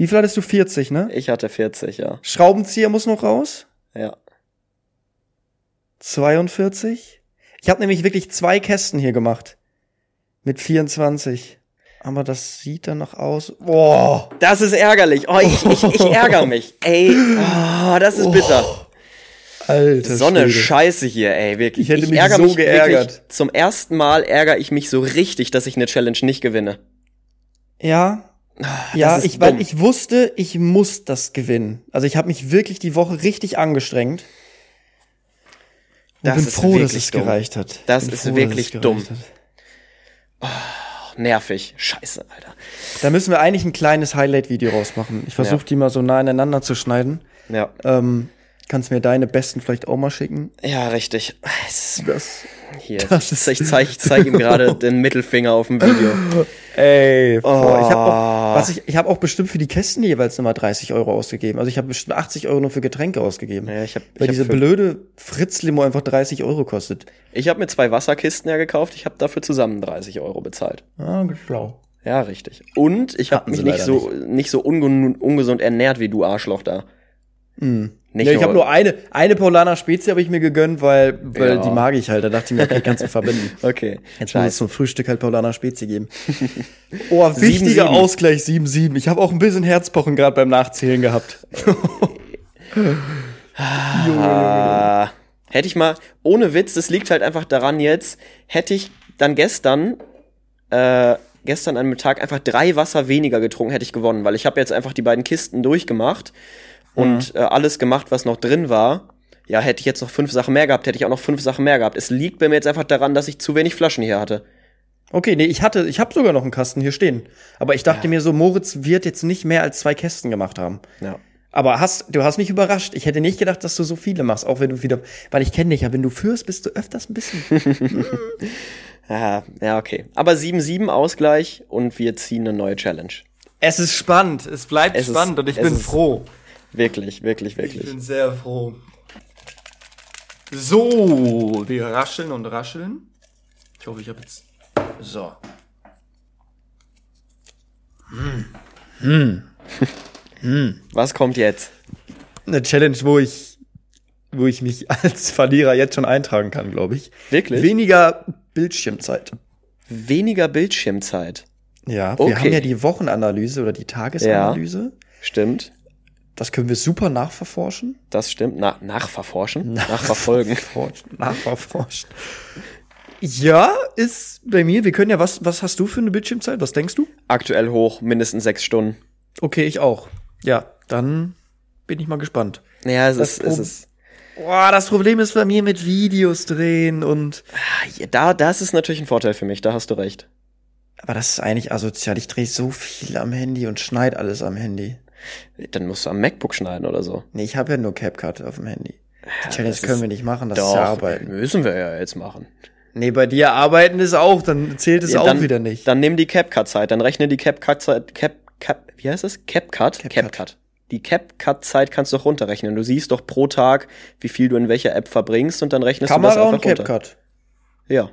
S1: Wie viel hattest du? 40, ne?
S2: Ich hatte 40, ja.
S1: Schraubenzieher muss noch raus.
S2: Ja.
S1: 42. Ich habe nämlich wirklich zwei Kästen hier gemacht. Mit 24. Aber das sieht dann noch aus. Boah.
S2: Das ist ärgerlich. Oh, ich, ich, ich ärgere mich. Ey, oh, das ist bitter.
S1: Alter.
S2: So eine
S1: Schwede.
S2: Scheiße hier, ey, wirklich.
S1: Ich hätte mich
S2: ärgere
S1: so geärgert.
S2: Wirklich, zum ersten Mal ärgere ich mich so richtig, dass ich eine Challenge nicht gewinne.
S1: Ja. Ja,
S2: ist
S1: ich, weil ich wusste, ich muss das gewinnen. Also ich habe mich wirklich die Woche richtig angestrengt. Und
S2: Das
S1: bin
S2: ist
S1: froh, dass es
S2: dumm.
S1: gereicht hat.
S2: Das
S1: bin
S2: ist
S1: froh,
S2: wirklich dumm. Ach, nervig. Scheiße, Alter.
S1: Da müssen wir eigentlich ein kleines Highlight-Video rausmachen. Ich versuche
S2: Ja.
S1: die mal so nah aneinander zu schneiden.
S2: Ja.
S1: Ähm, kannst mir deine besten vielleicht auch mal schicken.
S2: Ja, richtig.
S1: Das,
S2: hier.
S1: Das ist-
S2: ich zeige zeig ihm gerade den Mittelfinger auf dem Video.
S1: ey, boah, ich habe
S2: Oh.
S1: auch, was ich, ich habe auch bestimmt für die Kästen jeweils nochmal 30 Euro ausgegeben. Also ich habe bestimmt 80 Euro nur für Getränke ausgegeben.
S2: Ja, ich hab-
S1: weil
S2: ich hab
S1: diese
S2: für-
S1: blöde Fritz-Limo einfach 30 Euro kostet.
S2: Ich habe mir zwei Wasserkisten ja gekauft. Ich habe dafür zusammen 30 Euro bezahlt.
S1: Ah, schlau.
S2: Ja, richtig. Und ich habe mich nicht so nicht so unge ungesund ernährt wie du Arschloch da.
S1: Mhm.
S2: Nicht
S1: ja, ich habe nur eine, eine Paulaner Spezie habe ich mir gegönnt, weil, weil
S2: Ja.
S1: die mag ich halt. Da dachte ich mir, okay, kannst du verbinden.
S2: Okay.
S1: Jetzt muss es zum Frühstück halt Paulaner Spezie geben. Oh, wichtiger
S2: sieben.
S1: Ausgleich 7-7. Ich habe auch ein bisschen Herzpochen gerade beim Nachzählen gehabt.
S2: Ah, hätte ich mal, ohne Witz, das liegt halt einfach daran jetzt, hätte ich dann gestern, äh, gestern an einem Tag einfach drei Wasser weniger getrunken, hätte ich gewonnen, weil ich habe jetzt einfach die beiden Kisten durchgemacht und äh, alles gemacht, was noch drin war. Ja, hätte ich jetzt noch fünf Sachen mehr gehabt, hätte ich auch noch fünf Sachen mehr gehabt. Es liegt bei mir jetzt einfach daran, dass ich zu wenig Flaschen hier hatte.
S1: Okay, nee, ich hatte, ich habe sogar noch einen Kasten hier stehen. Aber ich dachte mir so, Moritz wird jetzt nicht mehr als zwei Kästen gemacht haben.
S2: Ja.
S1: Aber hast, du hast mich überrascht. Ich hätte nicht gedacht, dass du so viele machst, auch wenn du wieder, weil ich kenne dich ja, wenn du führst, bist du öfters ein bisschen.
S2: Ja, ja, okay. Aber 7-7 Ausgleich und wir ziehen eine neue Challenge.
S1: es ist spannend, es bleibt
S2: Es ist-
S1: spannend und ich bin
S2: ist-
S1: froh.
S2: Wirklich, wirklich,
S1: Ich
S2: wirklich.
S1: bin sehr froh. So, wir rascheln und rascheln. Ich hoffe, ich habe jetzt. So.
S2: Was kommt jetzt?
S1: Eine Challenge, wo ich, wo ich mich als Verlierer jetzt schon eintragen kann, glaube ich.
S2: Wirklich?
S1: Weniger Bildschirmzeit.
S2: Weniger Bildschirmzeit.
S1: Ja, wir
S2: Okay.
S1: haben ja die Wochenanalyse oder die Tagesanalyse.
S2: Stimmt.
S1: Das können wir super nachverforschen.
S2: Das stimmt. Na, nachverforschen? Nachverfolgen.
S1: Forschen, Nachverforschen. Ja, ist bei mir. Wir können ja, was, was hast du für eine Bildschirmzeit? Was denkst du?
S2: Aktuell hoch, mindestens sechs Stunden.
S1: Okay, ich auch. Ja, dann bin ich mal gespannt.
S2: Ja, es
S1: Das
S2: ist, es ist.
S1: Boah, das Problem ist bei mir mit Videos drehen und.
S2: Ah, ja, Da, das ist natürlich ein Vorteil für mich, da hast du recht.
S1: Aber das ist eigentlich asozial. Ich drehe so viel am Handy und schneide alles am Handy.
S2: Dann musst du am MacBook schneiden oder so.
S1: Nee, ich habe ja nur CapCut auf dem Handy. Die Challenge
S2: das
S1: können
S2: ist-
S1: wir nicht machen, das
S2: Doch,
S1: ist ja arbeiten.
S2: müssen wir ja jetzt machen.
S1: Nee, bei dir arbeiten ist auch, dann zählt es
S2: Ja,
S1: auch
S2: dann,
S1: wieder nicht.
S2: Dann nimm die CapCut-Zeit, dann rechne die CapCut-Zeit, Cap, Cap, wie heißt das? CapCut?
S1: CapCut.
S2: CapCut. Die CapCut-Zeit kannst du doch runterrechnen. Du siehst doch pro Tag, wie viel du in welcher App verbringst und dann rechnest du
S1: Kamera
S2: das
S1: und
S2: einfach runter.
S1: CapCut.
S2: Ja,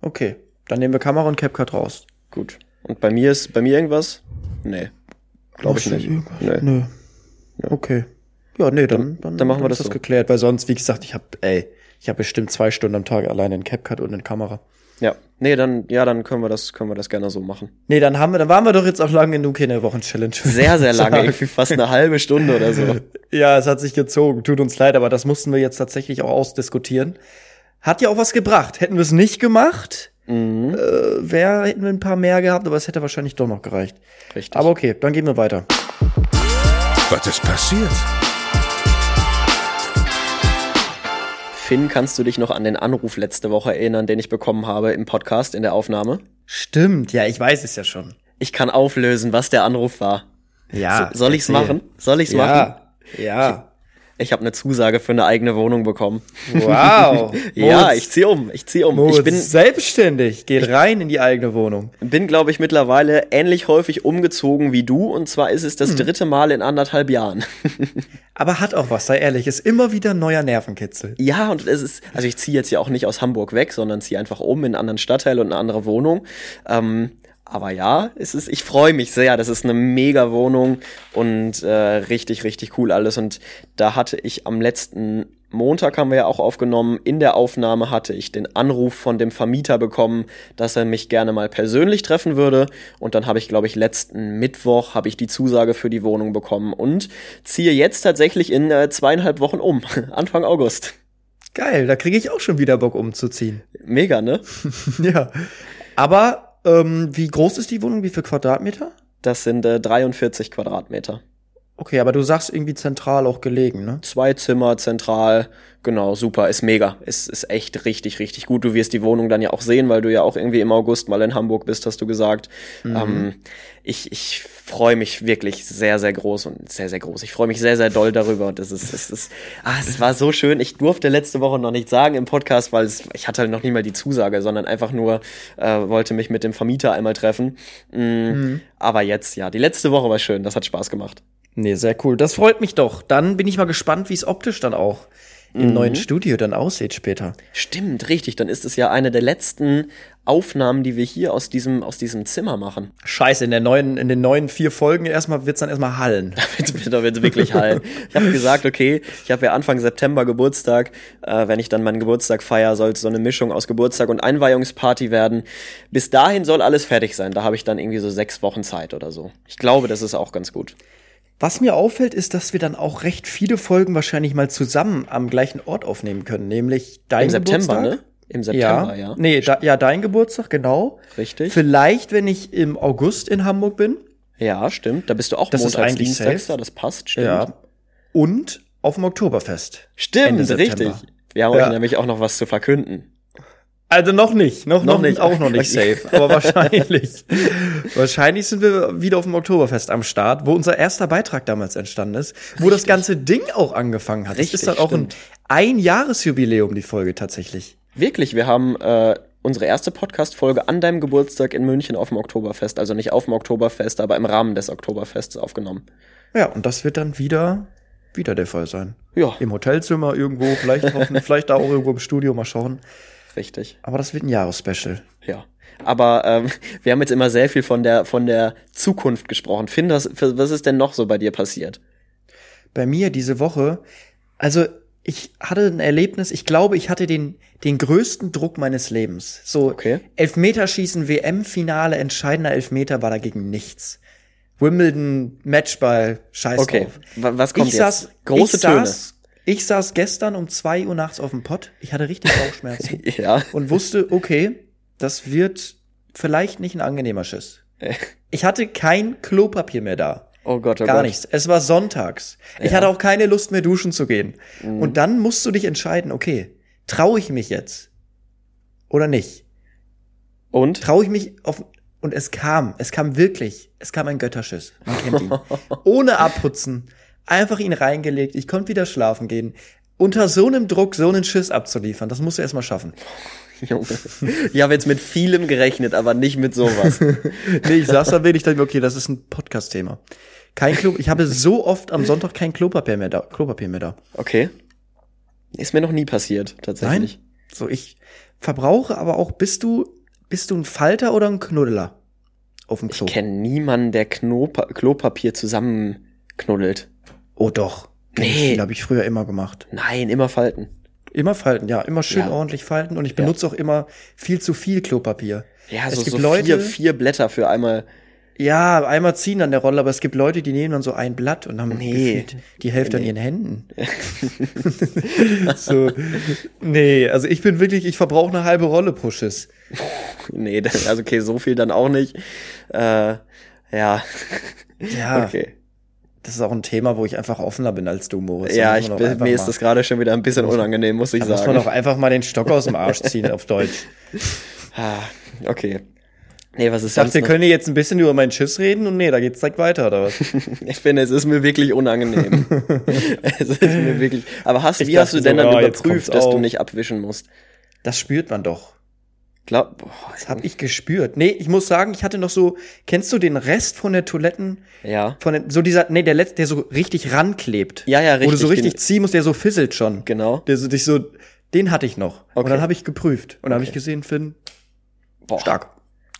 S1: Okay, dann nehmen wir Kamera und CapCut raus.
S2: gut. Und bei mir ist, bei mir irgendwas? Nee. Glaube ich nicht. Nee.
S1: Nö. Okay. Ja, nee, dann, dann,
S2: dann machen wir
S1: ist
S2: das so.
S1: geklärt, weil sonst, wie gesagt, ich habe, ey, ich habe bestimmt zwei Stunden am Tag alleine in CapCut und in Kamera.
S2: Ja. Nee, dann, ja, dann können wir das, können wir das gerne so machen.
S1: Nee, dann haben wir, dann waren wir doch jetzt auch lange genug in der Wochenchallenge.
S2: Sehr, sehr lange, irgendwie fast eine halbe Stunde oder so.
S1: Ja, es hat sich gezogen. Tut uns leid, aber das mussten wir jetzt tatsächlich auch ausdiskutieren. Hat ja auch was gebracht. Hätten wir es nicht gemacht,
S2: Mhm.
S1: äh, wär, hätten wir ein paar mehr gehabt, aber es hätte wahrscheinlich doch noch gereicht.
S2: Richtig.
S1: Aber okay, dann gehen wir weiter.
S3: Was ist passiert?
S2: Finn, kannst du dich noch an den Anruf letzte Woche erinnern, den ich bekommen habe im Podcast, in der Aufnahme?
S1: Stimmt, ja, ich weiß es ja schon.
S2: Ich kann auflösen, was der Anruf war.
S1: Ja.
S2: So, soll ich's
S1: erzähl.
S2: machen? Soll ich's machen?
S1: Ja.
S2: Ich habe eine Zusage für eine eigene Wohnung bekommen.
S1: Wow.
S2: Ja, ich zieh um. Ich zieh um.
S1: Moritz
S2: Ich bin,
S1: selbstständig, geht rein in die eigene Wohnung.
S2: bin glaube ich, mittlerweile ähnlich häufig umgezogen wie du. Und zwar ist es das dritte Mal in anderthalb Jahren.
S1: Aber hat auch was, sei ehrlich, ist immer wieder ein neuer Nervenkitzel.
S2: Ja, und es ist, also ich ziehe jetzt ja auch nicht aus Hamburg weg, sondern ziehe einfach um in einen anderen Stadtteil und eine andere Wohnung. Ähm, aber ja, es ist, ich freue mich sehr. Das ist eine mega Wohnung und äh, richtig, richtig cool alles. Und da hatte ich am letzten Montag haben wir ja auch aufgenommen. In der Aufnahme hatte ich den Anruf von dem Vermieter bekommen, dass er mich gerne mal persönlich treffen würde. Und dann habe ich, glaube ich, letzten Mittwoch habe ich die Zusage für die Wohnung bekommen und ziehe jetzt tatsächlich in äh, zweieinhalb Wochen um, Anfang August.
S1: Geil, da kriege ich auch schon wieder Bock umzuziehen.
S2: Mega, ne?
S1: ja. Aber ähm, wie groß ist die Wohnung? Wie viel Quadratmeter?
S2: Das sind äh, 43 Quadratmeter.
S1: Okay, aber du sagst irgendwie zentral auch gelegen, ne?
S2: Zwei Zimmer, zentral, genau, super, ist mega. Ist, ist echt richtig, richtig gut. Du wirst die Wohnung dann ja auch sehen, weil du ja auch irgendwie im August mal in Hamburg bist, hast du gesagt. Ähm, ich ich freue mich wirklich sehr, sehr groß und sehr, sehr groß. Ich freue mich sehr, sehr doll darüber. Und das ist, es ist, ah, es war so schön. Ich durfte letzte Woche noch nicht sagen im Podcast, weil es, ich hatte halt noch nie mal die Zusage, sondern einfach nur äh, wollte mich mit dem Vermieter einmal treffen. Mm, Aber jetzt, ja, die letzte Woche war schön. Das hat Spaß gemacht.
S1: Nee, sehr cool. Das freut mich doch. Dann bin ich mal gespannt, wie es optisch dann auch im neuen Studio dann aussieht später.
S2: Stimmt, richtig. Dann ist es ja eine der letzten Aufnahmen, die wir hier aus diesem, aus diesem Zimmer machen.
S1: Scheiße, in der neuen, in den neuen vier Folgen erstmal wird's dann erstmal hallen.
S2: da wird wirklich hallen. Ich habe gesagt, okay, ich habe ja Anfang September Geburtstag. Äh, wenn ich dann meinen Geburtstag feier, soll es so eine Mischung aus Geburtstag und Einweihungsparty werden. Bis dahin soll alles fertig sein. Da habe ich dann irgendwie so sechs Wochen Zeit oder so. Ich glaube, das ist auch ganz gut.
S1: Was mir auffällt, ist, dass wir dann auch recht viele Folgen wahrscheinlich mal zusammen am gleichen Ort aufnehmen können, nämlich dein
S2: Im September,
S1: Geburtstag.
S2: ne? Im September,
S1: ja.
S2: ja.
S1: Nee, da, ja, dein Geburtstag, genau.
S2: Richtig.
S1: Vielleicht, wenn ich im August in Hamburg bin.
S2: Ja, stimmt. Da bist du auch
S1: Das ist
S2: montags,
S1: eigentlich
S2: dienstags da. Das passt, stimmt.
S1: Ja. Und auf dem Oktoberfest.
S2: Stimmt, richtig. Wir haben
S1: Ja.
S2: euch nämlich auch noch was zu verkünden.
S1: Also noch nicht, noch,
S2: Noch
S1: noch,
S2: nicht.
S1: auch noch nicht safe, aber wahrscheinlich. wahrscheinlich sind wir wieder auf dem Oktoberfest am Start, wo unser erster Beitrag damals entstanden ist, wo das ganze Ding auch angefangen hat.
S2: Richtig,
S1: das ist dann auch ein
S2: stimmt.
S1: Einjahresjubiläum, die Folge tatsächlich.
S2: Wirklich, wir haben äh, unsere erste Podcast-Folge an deinem Geburtstag in München auf dem Oktoberfest. Also nicht auf dem Oktoberfest, aber im Rahmen des Oktoberfests aufgenommen.
S1: Ja, und das wird dann wieder, wieder der Fall sein.
S2: Ja,
S1: Im Hotelzimmer irgendwo, vielleicht, hoffen, vielleicht da auch irgendwo im Studio, mal schauen.
S2: Richtig.
S1: Aber das wird ein Jahresspecial.
S2: Ja. Aber ähm, wir haben jetzt immer sehr viel von der von der Zukunft gesprochen. Finn, was, was ist denn noch so bei dir passiert?
S1: bei mir diese Woche, also ich hatte ein Erlebnis, ich glaube, ich hatte den, den größten Druck meines Lebens. So,
S2: Okay.
S1: Elfmeterschießen, WM-Finale, entscheidender Elfmeter war dagegen nichts. Wimbledon, Matchball, scheiß
S2: Okay,
S1: drauf.
S2: wa- was kommt
S1: ich
S2: jetzt?
S1: Saß,
S2: Große
S1: ich
S2: Töne.
S1: Saß, ich saß gestern um zwei Uhr nachts auf dem Pott. Ich hatte richtig Bauchschmerzen
S2: Ja.
S1: und wusste, okay, das wird vielleicht nicht ein angenehmer Schiss. Ich hatte kein Klopapier mehr da.
S2: Oh Gott, oh
S1: Gar
S2: Gott.
S1: nichts. Es war sonntags. Ich
S2: Ja. Mhm.
S1: hatte auch keine Lust mehr duschen zu gehen. Und dann musst du dich entscheiden, okay, traue ich mich jetzt oder nicht?
S2: Und?
S1: Traue ich mich auf und es kam, es kam wirklich, es kam ein Götterschiss. Man kennt ihn. Ohne abputzen, einfach ihn reingelegt. Ich konnte wieder schlafen gehen. unter so einem Druck so einen Schiss abzuliefern, das musst du erstmal schaffen.
S2: Junge. Ich habe jetzt mit vielem gerechnet, aber nicht mit sowas.
S1: nee, ich saß da wenig, dachte mir, okay, das ist ein Podcast-Thema. Kein Klo, ich habe so oft am Sonntag kein Klopapier mehr da, Klopapier mehr da.
S2: Okay. Ist mir noch nie passiert, tatsächlich.
S1: Nein? So, ich verbrauche aber auch, bist du, bist du ein Falter oder ein Knuddler? Auf dem Klo.
S2: Ich kenne niemanden, der Knopa Klopapier zusammenknuddelt.
S1: Oh doch.
S2: Nee.
S1: Nee. habe ich früher immer gemacht.
S2: Nein, immer falten.
S1: Immer falten, ja, immer schön
S2: Ja.
S1: ordentlich falten und ich benutze auch immer viel zu viel Klopapier.
S2: Ja,
S1: Es
S2: so,
S1: gibt
S2: so
S1: Leute-
S2: vier, vier Blätter für einmal.
S1: Ja, einmal ziehen an der Rolle, aber es gibt Leute, die nehmen dann so ein Blatt und haben
S2: Nee.
S1: die Hälfte an ihren Händen. so, nee, also ich bin wirklich, ich verbrauche eine halbe Rolle Pushes.
S2: Nee, das- also okay, so viel dann auch nicht. Äh, ja,
S1: Ja,
S2: okay.
S1: Das ist auch ein Thema, wo ich einfach offener bin als du, Moritz.
S2: Ja, ich, mir ist das gerade schon wieder ein bisschen unangenehm, muss ich
S1: Da muss man
S2: sagen.
S1: doch einfach mal den Stock aus dem Arsch ziehen auf Deutsch.
S2: Ah, okay. Nee, was ist
S1: Ich dachte, wir können jetzt ein bisschen über meinen Schiss reden und nee, da geht's direkt weiter, oder was?
S2: Ich finde, es ist mir wirklich unangenehm. es ist mir wirklich. Aber hast,
S1: Ich
S2: wie hast du denn
S1: so,
S2: dann
S1: ja, jetzt
S2: überprüft, dass du nicht abwischen musst?
S1: Das spürt man doch.
S2: Glaub, boah,
S1: Das habe ich gespürt. Nee, ich muss sagen, ich hatte noch so, kennst du den Rest von der Toiletten?
S2: ja,
S1: Von den, so dieser, nee, der letzte, der so richtig ranklebt.
S2: Ja, ja,
S1: Wo du
S2: richtig,
S1: so richtig
S2: den-
S1: ziehen musst, der so fisselt schon.
S2: genau.
S1: Der so dich so, den hatte ich noch. Und
S2: Okay.
S1: dann habe ich geprüft. Und dann habe
S2: Okay.
S1: ich gesehen, Finn,
S2: Boah,
S1: stark.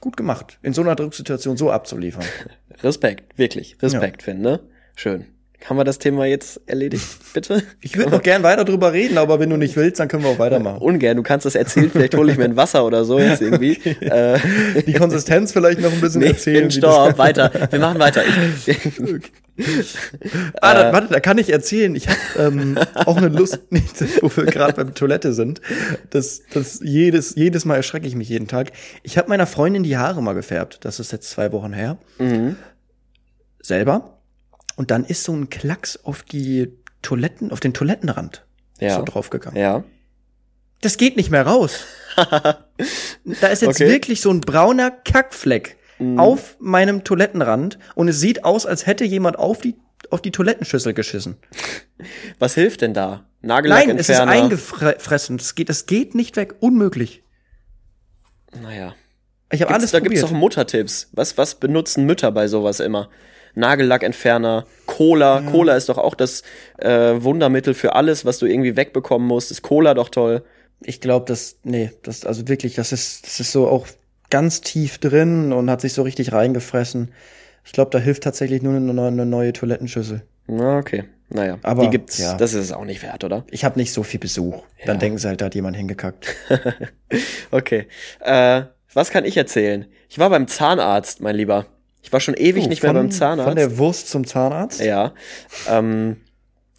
S1: Gut gemacht. In so einer Drucksituation so abzuliefern.
S2: Respekt, wirklich. Respekt, Finn, ne? Schön. Haben wir das Thema jetzt erledigt, bitte?
S1: Ich würde noch gern weiter drüber reden, aber wenn du nicht willst, dann können wir auch weitermachen.
S2: Ungern, du kannst das erzählen, vielleicht hole ich mir ein Wasser oder so jetzt irgendwie. äh,
S1: Die Konsistenz vielleicht noch ein bisschen
S2: nee,
S1: erzählen.
S2: Stopp, weiter. Wir machen weiter. Ich,
S1: Ah,
S2: Äh.
S1: da, warte, da kann ich erzählen. Ich habe ähm, auch eine Lust, nicht, wo wir gerade beim Toilette sind. Das, das jedes, jedes Mal erschrecke ich mich jeden Tag. Ich habe meiner Freundin die Haare mal gefärbt. Das ist jetzt zwei Wochen her.
S2: mhm.
S1: Selber. Und dann ist so ein Klacks auf die Toiletten, auf den Toilettenrand
S2: Ja.
S1: so draufgegangen.
S2: Ja.
S1: Das geht nicht mehr raus. Da ist jetzt
S2: Okay.
S1: wirklich so ein brauner Kackfleck auf meinem Toilettenrand und es sieht aus, als hätte jemand auf die auf die Toilettenschüssel geschissen.
S2: Was hilft denn da? Nagellack
S1: Nein, es ist eingefressen. Es geht, es geht nicht weg. Unmöglich.
S2: Naja.
S1: Ich habe
S2: Gibt's,
S1: alles
S2: da gibt's
S1: probiert.
S2: doch Muttertipps. Was, was benutzen Mütter bei sowas immer? Nagellackentferner, Cola. Cola ist doch auch das äh, Wundermittel für alles, was du irgendwie wegbekommen musst. Ist Cola doch toll.
S1: ich glaube, das, nee, das, also wirklich, das ist, das ist so auch ganz tief drin und hat sich so richtig reingefressen. Ich glaube, da hilft tatsächlich nur eine, neue- eine neue Toilettenschüssel.
S2: Na, okay. Naja,
S1: Aber,
S2: die gibt's,
S1: ja.
S2: das ist es auch nicht wert, oder?
S1: Ich habe nicht so viel Besuch. Dann denken sie halt, da hat jemand hingekackt.
S2: Okay. Äh, was kann ich erzählen? Ich war beim Zahnarzt, mein Lieber. Ich war schon ewig
S1: Oh,
S2: nicht mehr
S1: von-
S2: beim Zahnarzt.
S1: Von der Wurst zum Zahnarzt?
S2: ja. Ähm,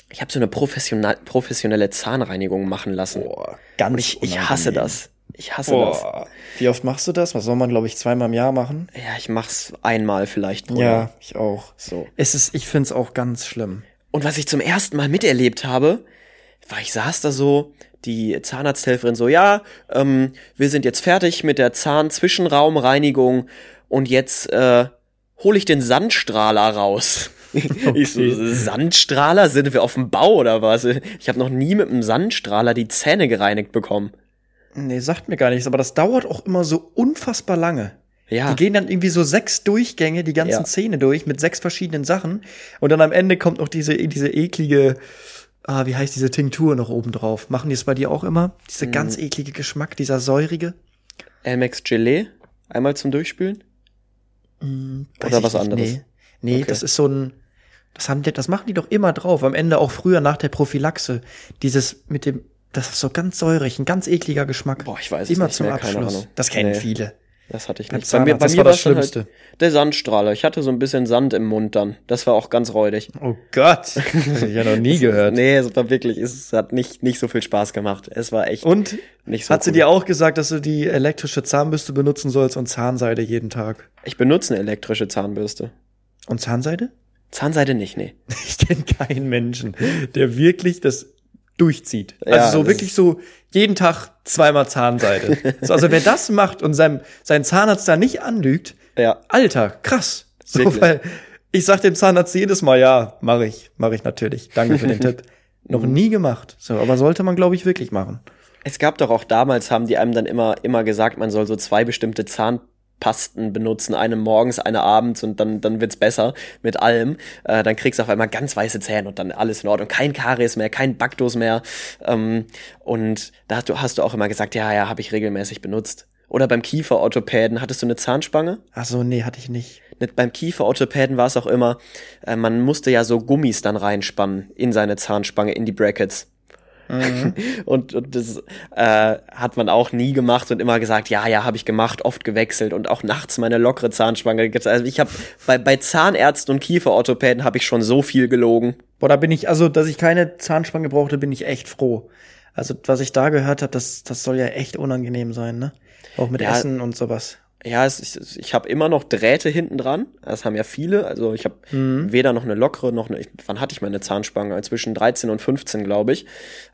S2: ich habe so eine professionelle, professionelle Zahnreinigung machen lassen.
S1: Boah, ganz
S2: Und ich, ich hasse das. Ich hasse das.
S1: Boah. Wie oft machst du das? Was soll man, glaube ich, zweimal im Jahr machen?
S2: Ja, ich mach's einmal vielleicht pro
S1: Ja, ich auch.
S2: So.
S1: Es ist, ich find's auch ganz schlimm.
S2: Und was ich zum ersten Mal miterlebt habe, war, ich saß da so, die Zahnarzthelferin so, ja, ähm, wir sind jetzt fertig mit der Zahnzwischenraumreinigung und jetzt äh, hole ich den Sandstrahler raus. Ich so, Sandstrahler? Sind wir auf dem Bau oder was? Ich habe noch nie mit einem Sandstrahler die Zähne gereinigt bekommen.
S1: Nee, sagt mir gar nichts, aber das dauert auch immer so unfassbar lange.
S2: Ja.
S1: Die gehen dann irgendwie so sechs Durchgänge, die ganzen
S2: Ja.
S1: Zähne durch mit sechs verschiedenen Sachen. Und dann am Ende kommt noch diese, diese eklige, ah, wie heißt diese Tinktur noch oben drauf? Machen die es bei dir auch immer? Dieser
S2: Mhm.
S1: ganz eklige Geschmack, dieser säurige?
S2: Elmex Gelee, einmal zum Durchspülen.
S1: Weiß
S2: Oder was
S1: nicht.
S2: anderes?
S1: Nee, nee
S2: Okay.
S1: das ist so ein, das haben die, das machen die doch immer drauf. Am Ende auch früher nach der Prophylaxe. Dieses mit dem, das ist so ganz säurig, ein ganz ekliger Geschmack.
S2: Boah, ich weiß es
S1: Immer
S2: nicht
S1: zum
S2: mehr,
S1: Abschluss. Das kennen
S2: Nee.
S1: viele.
S2: Das hatte ich nicht. Bei mir, bei mir
S1: war das
S2: halt
S1: Schlimmste.
S2: der Sandstrahler. Ich hatte so ein bisschen Sand im Mund dann. Das war auch ganz räudig.
S1: Oh Gott, das hab ich ja noch nie gehört.
S2: Nee, es war wirklich, es hat nicht, nicht so viel Spaß gemacht. Es war echt
S1: Und
S2: nicht so
S1: hat sie
S2: cool.
S1: dir auch gesagt, dass du die elektrische Zahnbürste benutzen sollst und Zahnseide jeden Tag?
S2: Ich benutze eine elektrische Zahnbürste.
S1: Und Zahnseide?
S2: Zahnseide nicht, nee.
S1: Ich kenne keinen Menschen, der wirklich das durchzieht.
S2: Ja,
S1: also so
S2: das
S1: wirklich so jeden Tag zweimal Zahnseide. so, also wer das macht und seinem, seinen Zahnarzt da nicht anlügt,
S2: Ja,
S1: Alter, krass. So,
S2: Wirklich.
S1: weil ich sag dem Zahnarzt jedes Mal, ja, mache ich, mache ich natürlich. Danke für den Tipp. Noch nie gemacht. So, aber sollte man, glaube ich, wirklich machen.
S2: Es gab doch auch damals, haben die einem dann immer, immer gesagt, man soll so zwei bestimmte Zahnpasten benutzen, eine morgens, eine abends und dann, dann wird's besser mit allem. Äh, dann kriegst du auf einmal ganz weiße Zähne und dann alles in Ordnung. Kein Karies mehr, kein Baktus mehr. Ähm, und da hast du, hast du auch immer gesagt, ja, ja, habe ich regelmäßig benutzt. Oder beim Kieferorthopäden, hattest du eine Zahnspange?
S1: Ach so, nee, hatte ich nicht.
S2: Beim Kieferorthopäden war es auch immer, äh, man musste ja so Gummis dann reinspannen in seine Zahnspange, in die Brackets. und, und das äh, hat man auch nie gemacht und immer gesagt, ja, ja, habe ich gemacht, oft gewechselt und auch nachts meine lockere Zahnspange. Also ich habe bei, bei Zahnärzten und Kieferorthopäden habe ich schon so viel gelogen.
S1: Boah, da bin ich, also, dass ich keine Zahnspange brauchte, bin ich echt froh. Also, was ich da gehört habe, das, das soll ja echt unangenehm sein, ne? Auch mit
S2: Ja.
S1: Essen und sowas.
S2: Ja, es, ich, ich habe immer noch Drähte hinten dran. Das haben ja viele. Also ich habe weder noch eine lockere noch eine. Ich, wann hatte ich meine Zahnspange? Zwischen 13 und 15, glaube ich.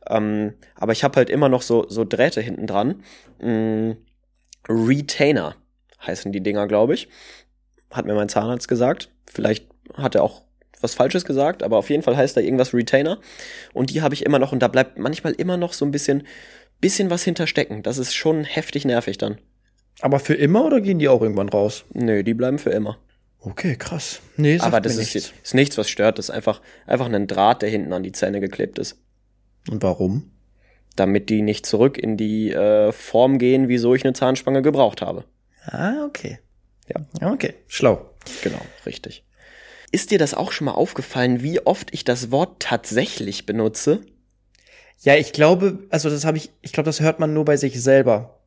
S2: Ähm, aber ich habe halt immer noch so so Drähte hinten dran. Mm, Retainer heißen die Dinger, glaube ich. Hat mir mein Zahnarzt gesagt. Vielleicht hat er auch was Falsches gesagt, aber auf jeden Fall heißt da irgendwas Retainer. Und die habe ich immer noch und da bleibt manchmal immer noch so ein bisschen, bisschen was hinterstecken. Das ist schon heftig nervig dann.
S1: Aber für immer oder gehen die auch irgendwann raus?
S2: Nö, die bleiben für immer.
S1: Okay, krass. Nee, sagt
S2: Aber das ist,
S1: nichts.
S2: ist nichts, was stört. Das ist einfach, einfach ein Draht, der hinten an die Zähne geklebt ist.
S1: Und warum?
S2: Damit die nicht zurück in die äh, Form gehen, wieso ich eine Zahnspange gebraucht habe.
S1: Ah, okay. Ja. Okay, schlau.
S2: Genau, richtig. Ist dir das auch schon mal aufgefallen, wie oft ich das Wort tatsächlich benutze?
S1: Ja, ich glaube, also das habe ich, ich glaube, das hört man nur bei sich selber.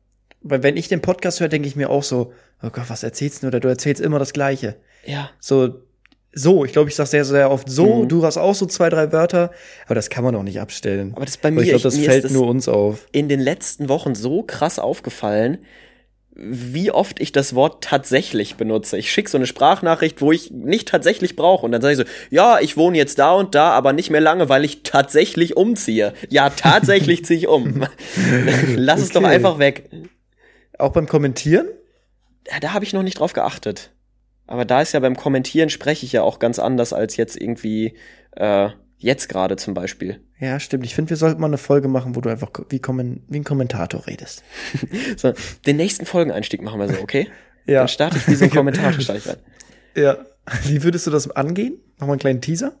S1: Weil wenn ich den Podcast höre, denke ich mir auch so, oh Gott, was erzählst du? Oder du erzählst immer das Gleiche.
S2: Ja.
S1: So, so, ich glaube, ich sag sehr, sehr oft so,
S2: Mhm.
S1: du hast auch so zwei, drei Wörter, aber das kann man auch nicht abstellen.
S2: Aber das ist bei
S1: Aber
S2: mir,
S1: ich glaube, das
S2: ist
S1: fällt
S2: das
S1: nur uns auf.
S2: in den letzten Wochen so krass aufgefallen, wie oft ich das Wort tatsächlich benutze. Ich schicke so eine Sprachnachricht, wo ich nicht tatsächlich brauche. Und dann sage ich so, ja, ich wohne jetzt da und da, aber nicht mehr lange, weil ich tatsächlich umziehe. Ja, tatsächlich ziehe ich um. Lass es doch
S1: Okay.
S2: einfach weg.
S1: Auch beim Kommentieren?
S2: Ja, da habe ich noch nicht drauf geachtet. Aber da ist ja beim Kommentieren spreche ich ja auch ganz anders als jetzt irgendwie äh, jetzt gerade zum Beispiel.
S1: Ja, stimmt. Ich finde, wir sollten mal eine Folge machen, wo du einfach wie, kommen, wie ein Kommentator redest.
S2: So, den nächsten Folgeneinstieg machen wir so, okay?
S1: Ja.
S2: Dann starte ich wie so ein Kommentator. starte ich rein.
S1: Ja. Wie würdest du das angehen? Mach mal einen kleinen Teaser.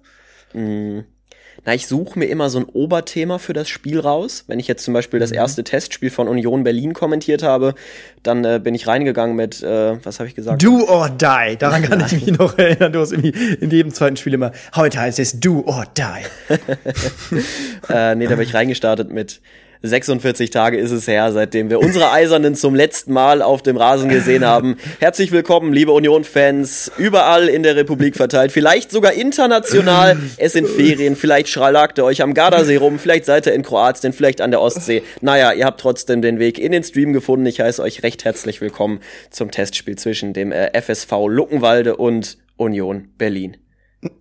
S2: Na, ich suche mir immer so ein Oberthema für das Spiel raus. Wenn ich jetzt zum Beispiel das erste Testspiel von Union Berlin kommentiert habe, dann äh, bin ich reingegangen mit, äh, was habe ich gesagt?
S1: Do or die. Daran kann ich mich noch erinnern. Du hast irgendwie in jedem zweiten Spiel immer, heute heißt es do or die.
S2: Äh, nee, da bin ich reingestartet mit 46 Tage ist es her, seitdem wir unsere Eisernen zum letzten Mal auf dem Rasen gesehen haben. Herzlich willkommen, liebe Union-Fans, überall in der Republik verteilt, vielleicht sogar international. Es sind Ferien, vielleicht schralagt ihr euch am Gardasee rum, vielleicht seid ihr in Kroatien, vielleicht an der Ostsee. Naja, ihr habt trotzdem den Weg in den Stream gefunden. Ich heiße euch recht herzlich willkommen zum Testspiel zwischen dem äh, FSV Luckenwalde und Union Berlin.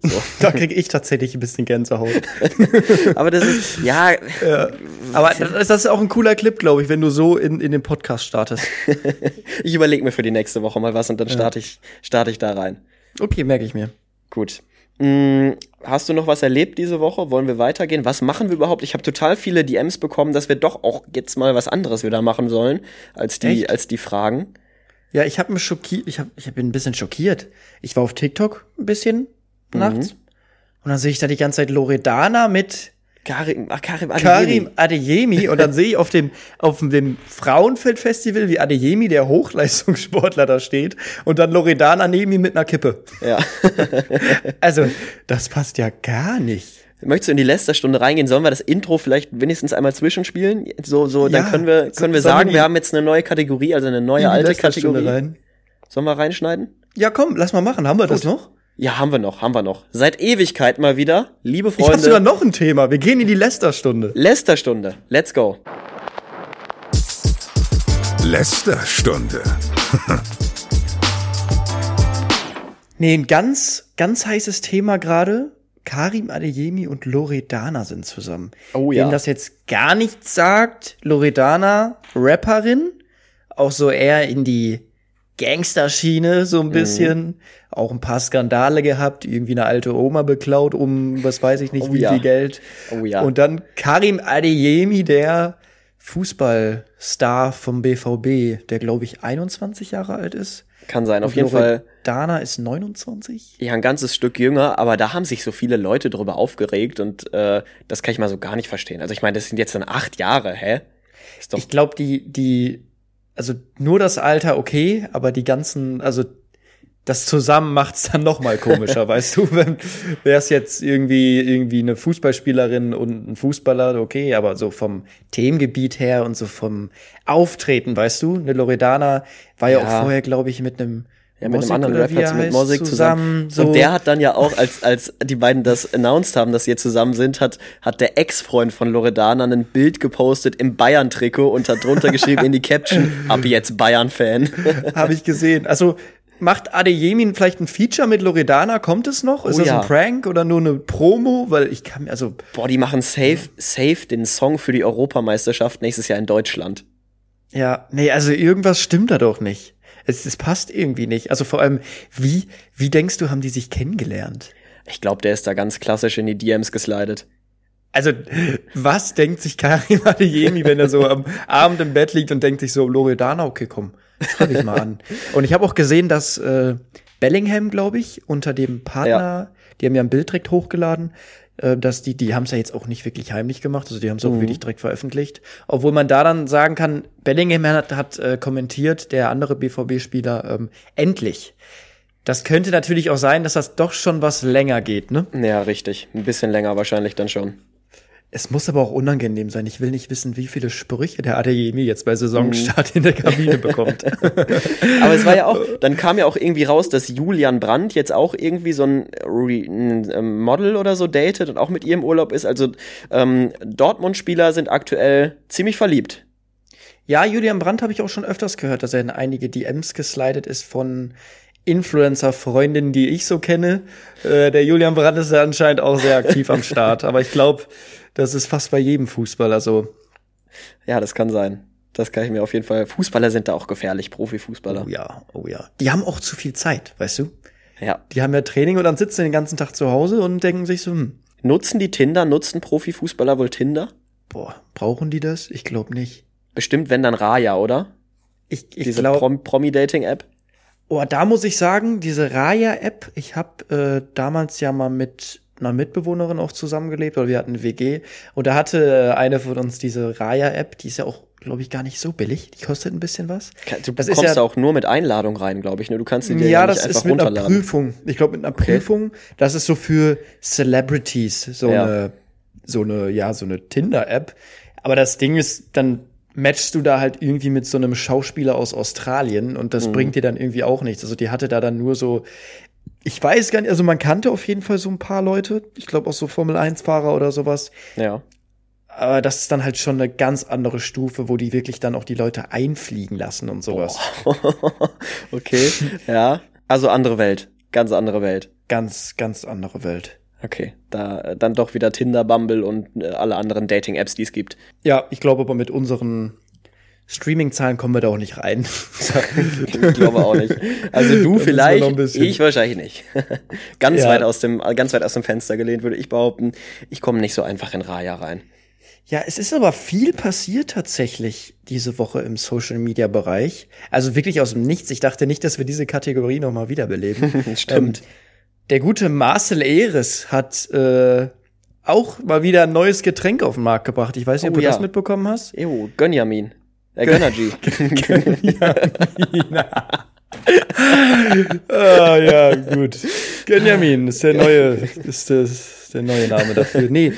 S1: Da kriege ich tatsächlich ein bisschen Gänsehaut.
S2: Aber das ist, ja,
S1: Aber das, das ist auch ein cooler Clip, glaube ich, wenn du so in, in den Podcast startest.
S2: Ich überlege mir für die nächste Woche mal was und dann starte ich, starte ich da rein.
S1: Okay, merke ich mir.
S2: Gut. Hm, hast du noch was erlebt diese Woche? Wollen wir weitergehen? Was machen wir überhaupt? Ich habe total viele DMs bekommen, dass wir doch auch jetzt mal was anderes wieder machen sollen als die,
S1: Echt?
S2: als die Fragen.
S1: Ja, ich habe mich schockiert, ich, hab, ich bin ein bisschen schockiert. Ich war auf TikTok ein bisschen nachts und dann sehe ich da die ganze Zeit Loredana mit
S2: Karim, ach, Karim Adeyemi.
S1: Karim Adeyemi und dann sehe ich auf dem auf dem Frauenfeldfestival, wie Adeyemi, der Hochleistungssportler, da steht und dann Loredana neben ihm mit einer Kippe.
S2: Ja.
S1: Also, das passt ja gar nicht.
S2: Möchtest du in die Lästerstunde reingehen? Sollen wir das Intro vielleicht wenigstens einmal zwischenspielen? So, so, dann
S1: Ja.
S2: können wir, können wir
S1: wir
S2: sagen,
S1: die-
S2: wir haben jetzt eine neue Kategorie, also eine neue alte Kategorie.
S1: rein.
S2: Sollen wir reinschneiden?
S1: Ja, komm, lass mal machen. Haben wir das noch?
S2: Ja, haben wir noch, haben wir noch. Seit Ewigkeit mal wieder, liebe
S1: Ich habe sogar
S2: Freunde.
S1: noch ein Thema. Wir gehen in die Lästerstunde.
S2: Lästerstunde. Let's go.
S3: Lästerstunde.
S1: Nee, ein ganz, ganz heißes Thema gerade. Karim Adeyemi und Loredana sind zusammen.
S2: Oh ja.
S1: Wem das jetzt gar nichts sagt, Loredana, Rapperin, auch so eher in die Gangsterschiene, so ein bisschen. Mhm. Auch ein paar Skandale gehabt, irgendwie eine alte Oma beklaut um, was weiß ich nicht, oh, wie ja. viel Geld. Oh ja. Und dann Karim Adeyemi, der Fußballstar vom BVB, der glaube ich 21 Jahre alt ist.
S2: Kann sein, auf jeden Fall.
S1: Dana ist 29?
S2: Ja, ein ganzes Stück jünger, aber da haben sich so viele Leute drüber aufgeregt und äh, das kann ich mal so gar nicht verstehen. Also ich meine, das sind jetzt dann acht Jahre, hä?
S1: ich glaube, die, die, also nur das Alter okay, aber die ganzen, also das zusammen macht's dann noch mal komischer, weißt du, wenn wär's jetzt irgendwie irgendwie eine Fußballspielerin und ein Fußballer, okay, aber so vom Themengebiet her und so vom Auftreten, weißt du, eine Loredana war ja, ja. auch vorher, glaube ich, mit einem
S2: ja, mit Mosik einem anderen Rapper mit Mosik zusammen. zusammen so. Und der hat dann ja auch, als, als die beiden das announced haben, dass sie jetzt zusammen sind, hat, hat der Ex-Freund von Loredana ein Bild gepostet im Bayern-Trikot und hat drunter geschrieben in die Caption, ab jetzt Bayern-Fan.
S1: Habe ich gesehen. Also, macht Adeyemin vielleicht ein Feature mit Loredana? Kommt es noch? Ist oh, das ja. ein Prank oder nur eine Promo? Weil ich kann, also.
S2: Boah, die machen safe, safe den Song für die Europameisterschaft nächstes Jahr in Deutschland.
S1: Ja, nee, also irgendwas stimmt da doch nicht. Es, es passt irgendwie nicht. Also vor allem, wie, wie denkst du, haben die sich kennengelernt?
S2: Ich glaube, der ist da ganz klassisch in die DMs geslidet.
S1: Also, was denkt sich Karim Adeyemi, wenn er so am Abend im Bett liegt und denkt sich so, Loredana, okay, komm, schreibe ich mal an. Und ich habe auch gesehen, dass äh, Bellingham, glaube ich, unter dem Partner, ja. die haben ja ein Bild direkt hochgeladen, äh, dass die, die haben es ja jetzt auch nicht wirklich heimlich gemacht, also die haben es auch mhm. wirklich direkt veröffentlicht. Obwohl man da dann sagen kann, Bellingham hat, hat äh, kommentiert, der andere BVB-Spieler, ähm, endlich. Das könnte natürlich auch sein, dass das doch schon was länger geht, ne?
S2: Ja, richtig. Ein bisschen länger wahrscheinlich dann schon.
S1: Es muss aber auch unangenehm sein. Ich will nicht wissen, wie viele Sprüche der Adeyemi jetzt bei Saisonstart in der Kabine bekommt.
S2: aber es war ja auch, dann kam ja auch irgendwie raus, dass Julian Brandt jetzt auch irgendwie so ein, ein ähm, Model oder so datet und auch mit ihr im Urlaub ist. Also ähm, Dortmund-Spieler sind aktuell ziemlich verliebt.
S1: Ja, Julian Brandt habe ich auch schon öfters gehört, dass er in einige DMs geslidet ist von Influencer-Freundinnen, die ich so kenne. Äh, der Julian Brandt ist ja anscheinend auch sehr aktiv am Start. Aber ich glaube, das ist fast bei jedem Fußballer so.
S2: Ja, das kann sein. Das kann ich mir auf jeden Fall. Fußballer sind da auch gefährlich, Profifußballer.
S1: Oh ja, oh ja. Die haben auch zu viel Zeit, weißt du?
S2: Ja.
S1: Die haben ja Training und dann sitzen sie den ganzen Tag zu Hause und denken sich so, hm.
S2: Nutzen die Tinder? Nutzen Profifußballer wohl Tinder?
S1: Boah, brauchen die das? Ich glaube nicht.
S2: Bestimmt, wenn dann Raya, oder?
S1: Ich, ich Diese glaub, Prom
S2: Promi-Dating-App?
S1: Oh, da muss ich sagen, diese Raya-App, ich habe äh, damals ja mal mit einer Mitbewohnerin auch zusammengelebt, oder wir hatten eine WG. Und da hatte eine von uns diese Raya-App, die ist ja auch, glaube ich, gar nicht so billig. Die kostet ein bisschen was.
S2: Du das kommst ja, auch nur mit Einladung rein, glaube ich. Ne? Du kannst
S1: sie dir ja, ja das ist mit einer Prüfung. Ich glaube, mit einer okay. Prüfung. Das ist so für Celebrities, so ja. eine, so eine, ja, so eine Tinder-App. Aber das Ding ist, dann matchst du da halt irgendwie mit so einem Schauspieler aus Australien und das mhm. bringt dir dann irgendwie auch nichts. Also die hatte da dann nur so ich weiß gar nicht, also man kannte auf jeden Fall so ein paar Leute. Ich glaube auch so Formel 1-Fahrer oder sowas.
S2: Ja.
S1: Aber das ist dann halt schon eine ganz andere Stufe, wo die wirklich dann auch die Leute einfliegen lassen und sowas.
S2: okay, ja. Also andere Welt. Ganz andere Welt.
S1: Ganz, ganz andere Welt.
S2: Okay, da dann doch wieder Tinder, Bumble und äh, alle anderen Dating-Apps, die es gibt.
S1: Ja, ich glaube aber mit unseren Streaming-Zahlen kommen wir da auch nicht rein.
S2: ich glaube auch nicht. Also du vielleicht, ich wahrscheinlich nicht. ganz ja. weit aus dem, ganz weit aus dem Fenster gelehnt würde ich behaupten. Ich komme nicht so einfach in Raya rein.
S1: Ja, es ist aber viel passiert tatsächlich diese Woche im Social Media Bereich. Also wirklich aus dem Nichts. Ich dachte nicht, dass wir diese Kategorie nochmal wiederbeleben.
S2: Stimmt. Ähm,
S1: der gute Marcel Eres hat äh, auch mal wieder ein neues Getränk auf den Markt gebracht. Ich weiß nicht, ob oh, du ja. das mitbekommen hast.
S2: Ew, Gönjamin. Äh, Gönnergy.
S1: ah, ja, gut. Gönjamin ist der neue, ist das der neue Name dafür. Nee,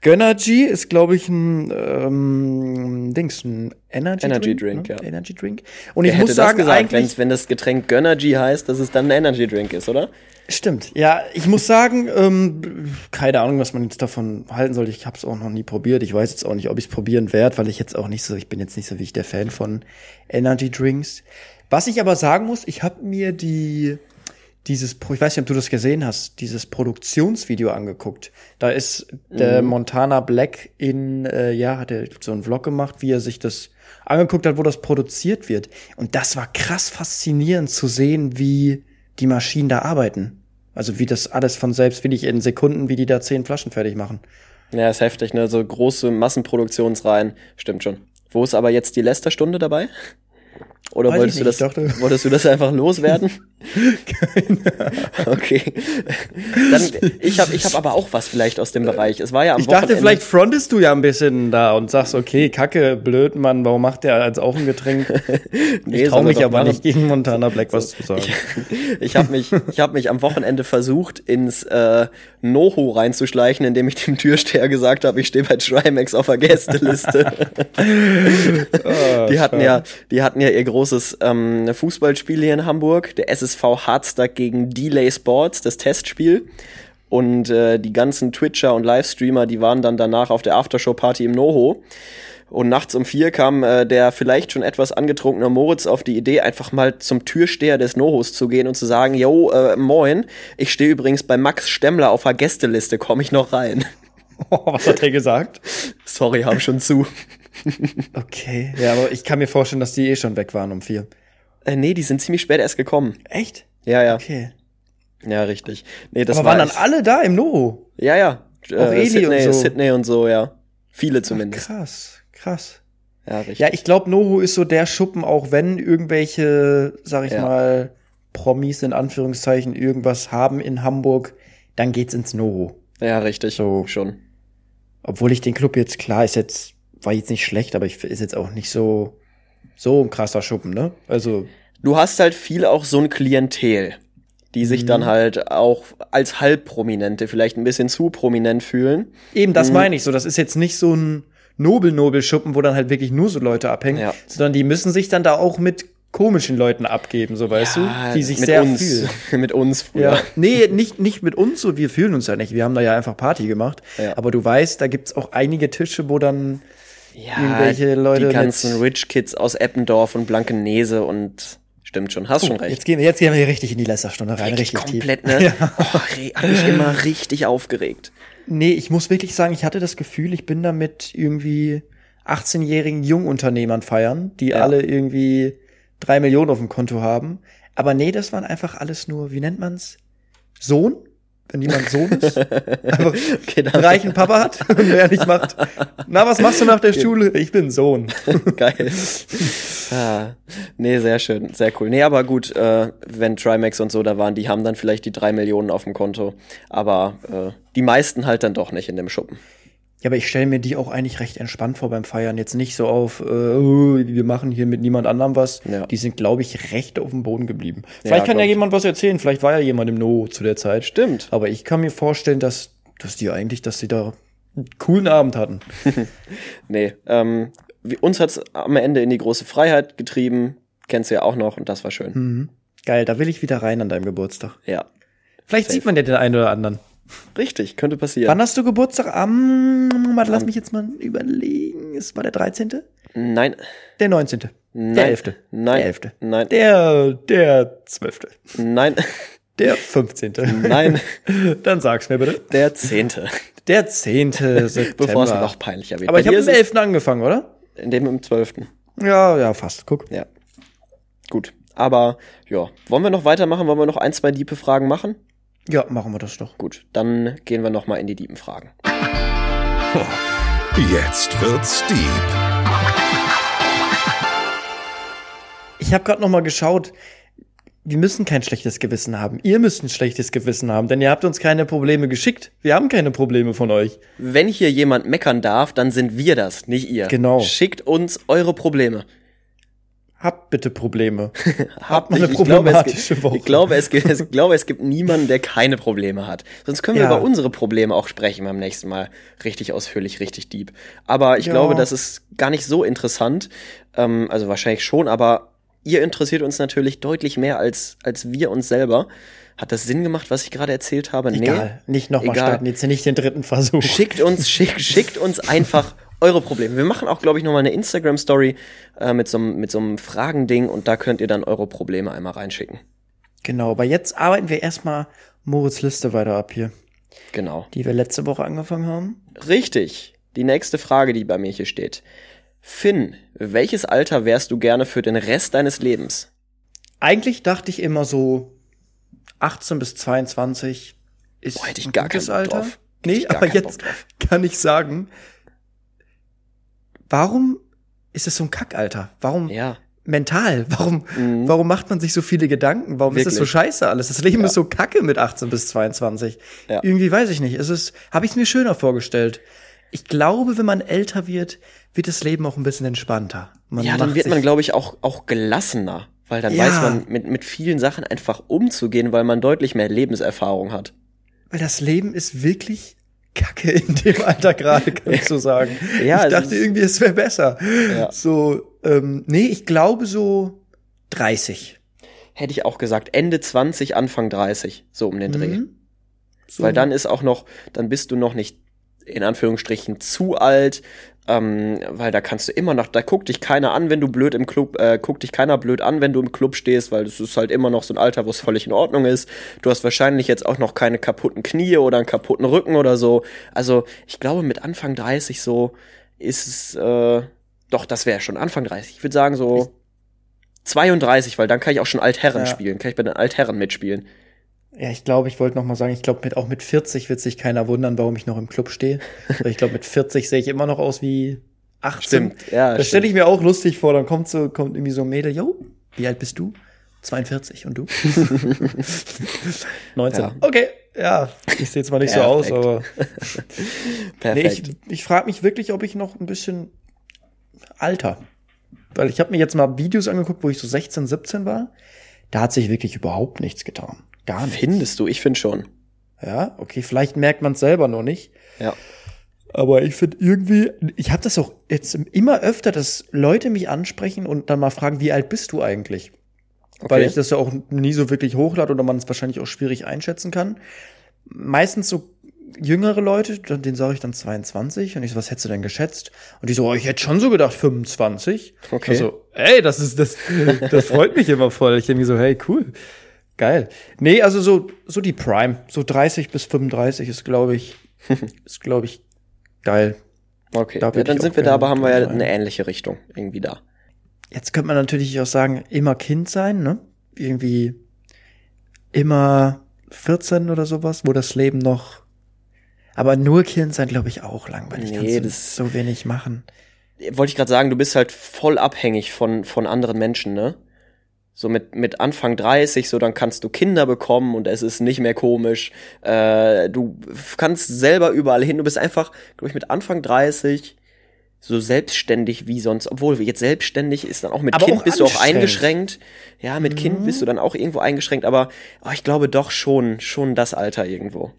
S1: Gönnergy ist, glaube ich, ein ähm, Dings, ein Energy,
S2: Energy Drink, Drink
S1: ne? ja. Energy Drink. Und Wer ich muss sagen,
S2: gesagt, eigentlich, wenn das Getränk Gönnergy heißt, dass es dann ein Energy Drink ist, oder?
S1: Stimmt. Ja, ich muss sagen, ähm, keine Ahnung, was man jetzt davon halten soll. Ich habe es auch noch nie probiert. Ich weiß jetzt auch nicht, ob ich es probieren werde, weil ich jetzt auch nicht so, ich bin jetzt nicht so wie ich der Fan von Energy Drinks. Was ich aber sagen muss, ich habe mir die dieses, ich weiß nicht, ob du das gesehen hast, dieses Produktionsvideo angeguckt. Da ist der Montana Black in, äh, ja, hat er so einen Vlog gemacht, wie er sich das angeguckt hat, wo das produziert wird. Und das war krass faszinierend zu sehen, wie die Maschinen da arbeiten. Also wie das alles von selbst, wie ich in Sekunden, wie die da zehn Flaschen fertig machen.
S2: Ja, ist heftig, ne? So große Massenproduktionsreihen. Stimmt schon. Wo ist aber jetzt die Lästerstunde dabei? Oder
S1: Weiß
S2: wolltest
S1: ich
S2: du das,
S1: ich dachte-
S2: wolltest du das einfach loswerden? okay. Dann, ich habe ich hab aber auch was vielleicht aus dem Bereich. Es war ja am
S1: Ich dachte,
S2: Wochenende-
S1: vielleicht frontest du ja ein bisschen da und sagst, okay, kacke, blöd, Mann, warum macht der als auch ein Getränk?
S2: Nee,
S1: ich traue mich aber
S2: machen.
S1: nicht gegen Montana Black was zu sagen.
S2: Ich habe mich, ich hab mich am Wochenende versucht, ins äh, Noho reinzuschleichen, indem ich dem Türsteher gesagt habe, ich stehe bei Trimax auf der Gästeliste. die hatten ja, die hatten ja ihr großes ähm, Fußballspiel hier in Hamburg, der SSV Hardstack gegen Delay Sports, das Testspiel. Und äh, die ganzen Twitcher und Livestreamer, die waren dann danach auf der Aftershow-Party im Noho. Und nachts um vier kam äh, der vielleicht schon etwas angetrunkene Moritz auf die Idee, einfach mal zum Türsteher des Nohos zu gehen und zu sagen, yo, äh, moin, ich stehe übrigens bei Max Stemmler auf der Gästeliste, komme ich noch rein?
S1: was hat er gesagt?
S2: Sorry, hab schon zu.
S1: Okay, ja, aber ich kann mir vorstellen, dass die eh schon weg waren um vier.
S2: Äh, nee, die sind ziemlich spät erst gekommen.
S1: Echt?
S2: Ja, ja,
S1: Okay.
S2: ja, richtig. Nee, das
S1: aber
S2: war
S1: waren dann
S2: echt-
S1: alle da im Noho?
S2: Ja, ja.
S1: Auch Eli
S2: Sydney,
S1: und so.
S2: Sydney und so, ja. Viele zumindest.
S1: Krass, krass.
S2: Ja, richtig.
S1: Ja, ich glaube, Noho ist so der Schuppen, auch wenn irgendwelche, sag ich
S2: Ja.
S1: mal, Promis in Anführungszeichen irgendwas haben in Hamburg, dann geht's ins Noho.
S2: Ja, richtig.
S1: So.
S2: Schon.
S1: Obwohl ich den Club jetzt, klar, ist jetzt, war jetzt nicht schlecht, aber ich ist jetzt auch nicht so, so ein krasser Schuppen, ne? Also,
S2: Du hast halt viel auch so ein Klientel, die sich dann halt auch als halbprominente, vielleicht ein bisschen zu prominent fühlen.
S1: eben
S2: Mhm.
S1: das meine ich so. Das ist jetzt nicht so ein Nobel-Nobel-Schuppen, wo dann halt wirklich nur so Leute abhängen,
S2: Ja.
S1: sondern die müssen sich dann da auch mit komischen Leuten abgeben, so weißt du, die sich
S2: mit
S1: sehr
S2: uns,
S1: fühlen.
S2: mit uns früher.
S1: Ja. Nee, nicht, nicht mit uns so, wir fühlen uns ja nicht. Wir haben da ja einfach Party gemacht.
S2: Ja.
S1: Aber du weißt, da gibt's auch einige Tische, wo dann
S2: Ja,
S1: irgendwelche Leute
S2: die ganzen Rich Kids aus Eppendorf und Blankenese und stimmt schon, hast schon recht.
S1: Jetzt gehen, wir, jetzt gehen wir hier richtig in die Lästerstunde rein,
S2: Wirklich
S1: richtig
S2: komplett,
S1: tief.
S2: ne?
S1: Ja.
S2: Oh, re- hat mich immer richtig aufgeregt.
S1: Nee, ich muss wirklich sagen, ich hatte das Gefühl, ich bin da mit irgendwie 18-jährigen Jungunternehmern feiern, die
S2: Ja.
S1: alle irgendwie drei Millionen auf dem Konto haben. Aber nee, das waren einfach alles nur, wie nennt man's? Sohn? Wenn jemand Sohn ist? Einfach
S2: Okay, dann-
S1: einen reichen Papa hat und wer nicht macht. Na, was machst du nach der Schule? Ich bin Sohn.
S2: Geil. ah, nee, sehr schön, sehr cool. Nee, aber gut, äh, wenn Trimax und so da waren, die haben dann vielleicht die drei Millionen auf dem Konto. Aber äh, die meisten halt dann doch nicht in dem Schuppen.
S1: Ja, aber ich stelle mir die auch eigentlich recht entspannt vor beim Feiern. Jetzt nicht so auf, äh, oh, wir machen hier mit niemand anderem was.
S2: Ja.
S1: Die sind, glaube ich, recht auf dem Boden geblieben.
S2: Ja,
S1: Vielleicht kann
S2: glaub
S1: ja jemand was erzählen. Vielleicht war ja jemand im No zu der Zeit.
S2: Stimmt.
S1: Aber ich kann mir vorstellen, dass, dass die eigentlich, dass die da einen coolen Abend hatten.
S2: Nee, ähm, wie- uns hat's am Ende in die große Freiheit getrieben. Kennst du ja auch noch und das war schön.
S1: Mhm. Geil, da will ich wieder rein an deinem Geburtstag.
S2: Ja.
S1: Vielleicht
S2: Safe.
S1: sieht man ja den einen oder anderen.
S2: Richtig, könnte passieren.
S1: Wann hast du Geburtstag? Am, warte, lass mich jetzt mal überlegen. Es war der 13.?
S2: Nein.
S1: Der 19.
S2: Nein.
S1: Der 11.
S2: Nein.
S1: Der 11.
S2: Nein.
S1: Der, der 12.
S2: Nein.
S1: Der 15.
S2: Nein.
S1: Dann sag's mir bitte.
S2: Der zehnte.
S1: Der 10. September.
S2: Bevor es noch peinlicher wird.
S1: Aber
S2: Bei
S1: ich habe am
S2: ist
S1: 11. angefangen, oder?
S2: In dem im zwölften.
S1: Ja, ja, fast. Guck.
S2: Ja. Gut. Aber ja, wollen wir noch weitermachen? Wollen wir noch ein, zwei diepe Fragen machen?
S1: Ja, machen wir das doch.
S2: Gut, dann gehen wir noch mal in die diepen Fragen.
S3: Jetzt wird's deep.
S1: Ich habe gerade noch mal geschaut. Wir müssen kein schlechtes Gewissen haben. Ihr müsst ein schlechtes Gewissen haben, denn ihr habt uns keine Probleme geschickt. Wir haben keine Probleme von euch.
S2: Wenn hier jemand meckern darf, dann sind wir das, nicht ihr.
S1: Genau.
S2: Schickt uns eure Probleme.
S1: Habt bitte Probleme.
S2: Habt
S1: mal eine
S2: nicht. ich glaube, es
S1: problematische Woche.
S2: ich glaube, es gibt, ich glaube, es gibt niemanden, der keine Probleme hat. Sonst können wir
S1: Ja.
S2: über unsere Probleme auch sprechen beim nächsten Mal. Richtig ausführlich, richtig deep. Aber ich
S1: Ja.
S2: glaube, das ist gar nicht so interessant. Ähm, also wahrscheinlich schon, aber ihr interessiert uns natürlich deutlich mehr als, als wir uns selber. Hat das Sinn gemacht, was ich gerade erzählt habe?
S1: Egal. Nicht nochmal starten. Jetzt nicht den dritten Versuch.
S2: Schickt uns, schick, schickt uns einfach eure Probleme. Wir machen auch, glaube ich, nochmal eine Instagram-Story äh, mit so einem Fragending und da könnt ihr dann eure Probleme einmal reinschicken.
S1: Genau, aber jetzt arbeiten wir erstmal Moritz Liste weiter ab hier,
S2: Genau.
S1: die wir letzte Woche angefangen haben.
S2: Richtig. Die nächste Frage, die bei mir hier steht. Finn, welches Alter wärst du gerne für den Rest deines Lebens?
S1: Eigentlich dachte ich immer so 18 bis 22 ist
S2: Boah, hätte ich
S1: ein
S2: gar
S1: gutes Alter.
S2: drauf.
S1: Nee, aber jetzt
S2: drauf.
S1: kann ich sagen, warum ist es so ein Kackalter? Warum
S2: Ja.
S1: mental? Warum,
S2: Mhm.
S1: warum macht man sich so viele Gedanken? Warum ist es so
S2: Wirklich.
S1: scheiße alles? Das Leben
S2: Ja.
S1: ist so kacke mit 18 bis 22.
S2: Ja.
S1: Irgendwie weiß ich nicht. Es ist, habe ich es mir schöner vorgestellt. Ich glaube, wenn man älter wird, wird das Leben auch ein bisschen entspannter. Man
S2: ja, dann wird man, glaube ich, auch, auch gelassener. Weil dann
S1: Ja.
S2: weiß man, mit, mit vielen Sachen einfach umzugehen, weil man deutlich mehr Lebenserfahrung hat.
S1: Weil das Leben ist wirklich kacke in dem Alter gerade, kannst du sagen.
S2: Ja,
S1: ich dachte irgendwie, es wäre besser.
S2: Ja.
S1: So, ähm, nee, ich glaube so 30.
S2: Hätte ich auch gesagt, Ende 20, Anfang 30, so um den Dreh.
S1: Mhm. So.
S2: Weil dann ist auch noch, dann bist du noch nicht in Anführungsstrichen zu alt, ähm, weil da kannst du immer noch, da guckt dich keiner an, wenn du blöd im Club, äh, guckt dich keiner blöd an, wenn du im Club stehst, weil es ist halt immer noch so ein Alter, wo es völlig in Ordnung ist. Du hast wahrscheinlich jetzt auch noch keine kaputten Knie oder einen kaputten Rücken oder so. Also ich glaube, mit Anfang 30 so ist es, äh, doch, das wäre schon Anfang 30. Ich würde sagen so 32, weil dann kann ich auch schon Altherren
S1: Ja.
S2: spielen, kann ich bei den Altherren mitspielen.
S1: Ja, ich glaube, ich wollte noch mal sagen, ich glaube, mit, auch mit 40 wird sich keiner wundern, warum ich noch im Club stehe. Ich glaube, mit 40 sehe ich immer noch aus wie 18.
S2: ja.
S1: Das stelle ich mir auch lustig vor. Dann kommt so, kommt irgendwie so ein Mädel, yo, wie alt bist du? 42 und du? 19.
S2: Ja.
S1: Okay, ja, ich sehe zwar nicht so aus,
S2: Perfekt.
S1: aber nee,
S2: Perfekt.
S1: ich, ich frage mich wirklich, ob ich noch ein bisschen alter. Weil ich habe mir jetzt mal Videos angeguckt, wo ich so 16, 17 war. Da hat sich wirklich überhaupt nichts getan. Gar nichts.
S2: Findest du? Ich finde schon.
S1: Ja, okay, vielleicht merkt man es selber noch nicht.
S2: Ja.
S1: Aber ich finde irgendwie, ich habe das auch jetzt immer öfter, dass Leute mich ansprechen und dann mal fragen, wie alt bist du eigentlich? Weil ich das ja auch nie so wirklich hochlade oder man es wahrscheinlich auch schwierig einschätzen kann. Meistens so jüngere Leute, denen sage ich dann 22 und ich so, was hättest du denn geschätzt? Und die so, oh, ich hätte schon so gedacht 25.
S2: Okay.
S1: Also, ey, das ist das, das freut mich immer voll. Ich denke mir so, hey, cool, geil. Nee, also so so die Prime, so 30 bis 35 ist, glaube ich, ist, glaube ich, geil.
S2: Okay, ja, dann sind wir da, aber haben wir ja eine ähnliche Richtung irgendwie da.
S1: Jetzt könnte man natürlich auch sagen, immer Kind sein, ne? Irgendwie immer 14 oder sowas, wo das Leben noch. Aber nur Kind sein, glaube ich, auch langweilig.
S2: Nee,
S1: Kannst
S2: das-
S1: so wenig machen.
S2: Wollte ich gerade sagen, du bist halt voll abhängig von, von anderen Menschen, ne? So mit, mit Anfang 30, so dann kannst du Kinder bekommen und es ist nicht mehr komisch. Äh, du kannst selber überall hin. Du bist einfach, glaube ich, mit Anfang 30 so selbstständig wie sonst. Obwohl, jetzt selbstständig ist dann auch mit
S1: Aber
S2: Kind
S1: auch
S2: bist du auch eingeschränkt. Ja, mit Kind bist du dann auch irgendwo eingeschränkt, aber oh, ich glaube doch schon, schon das Alter irgendwo.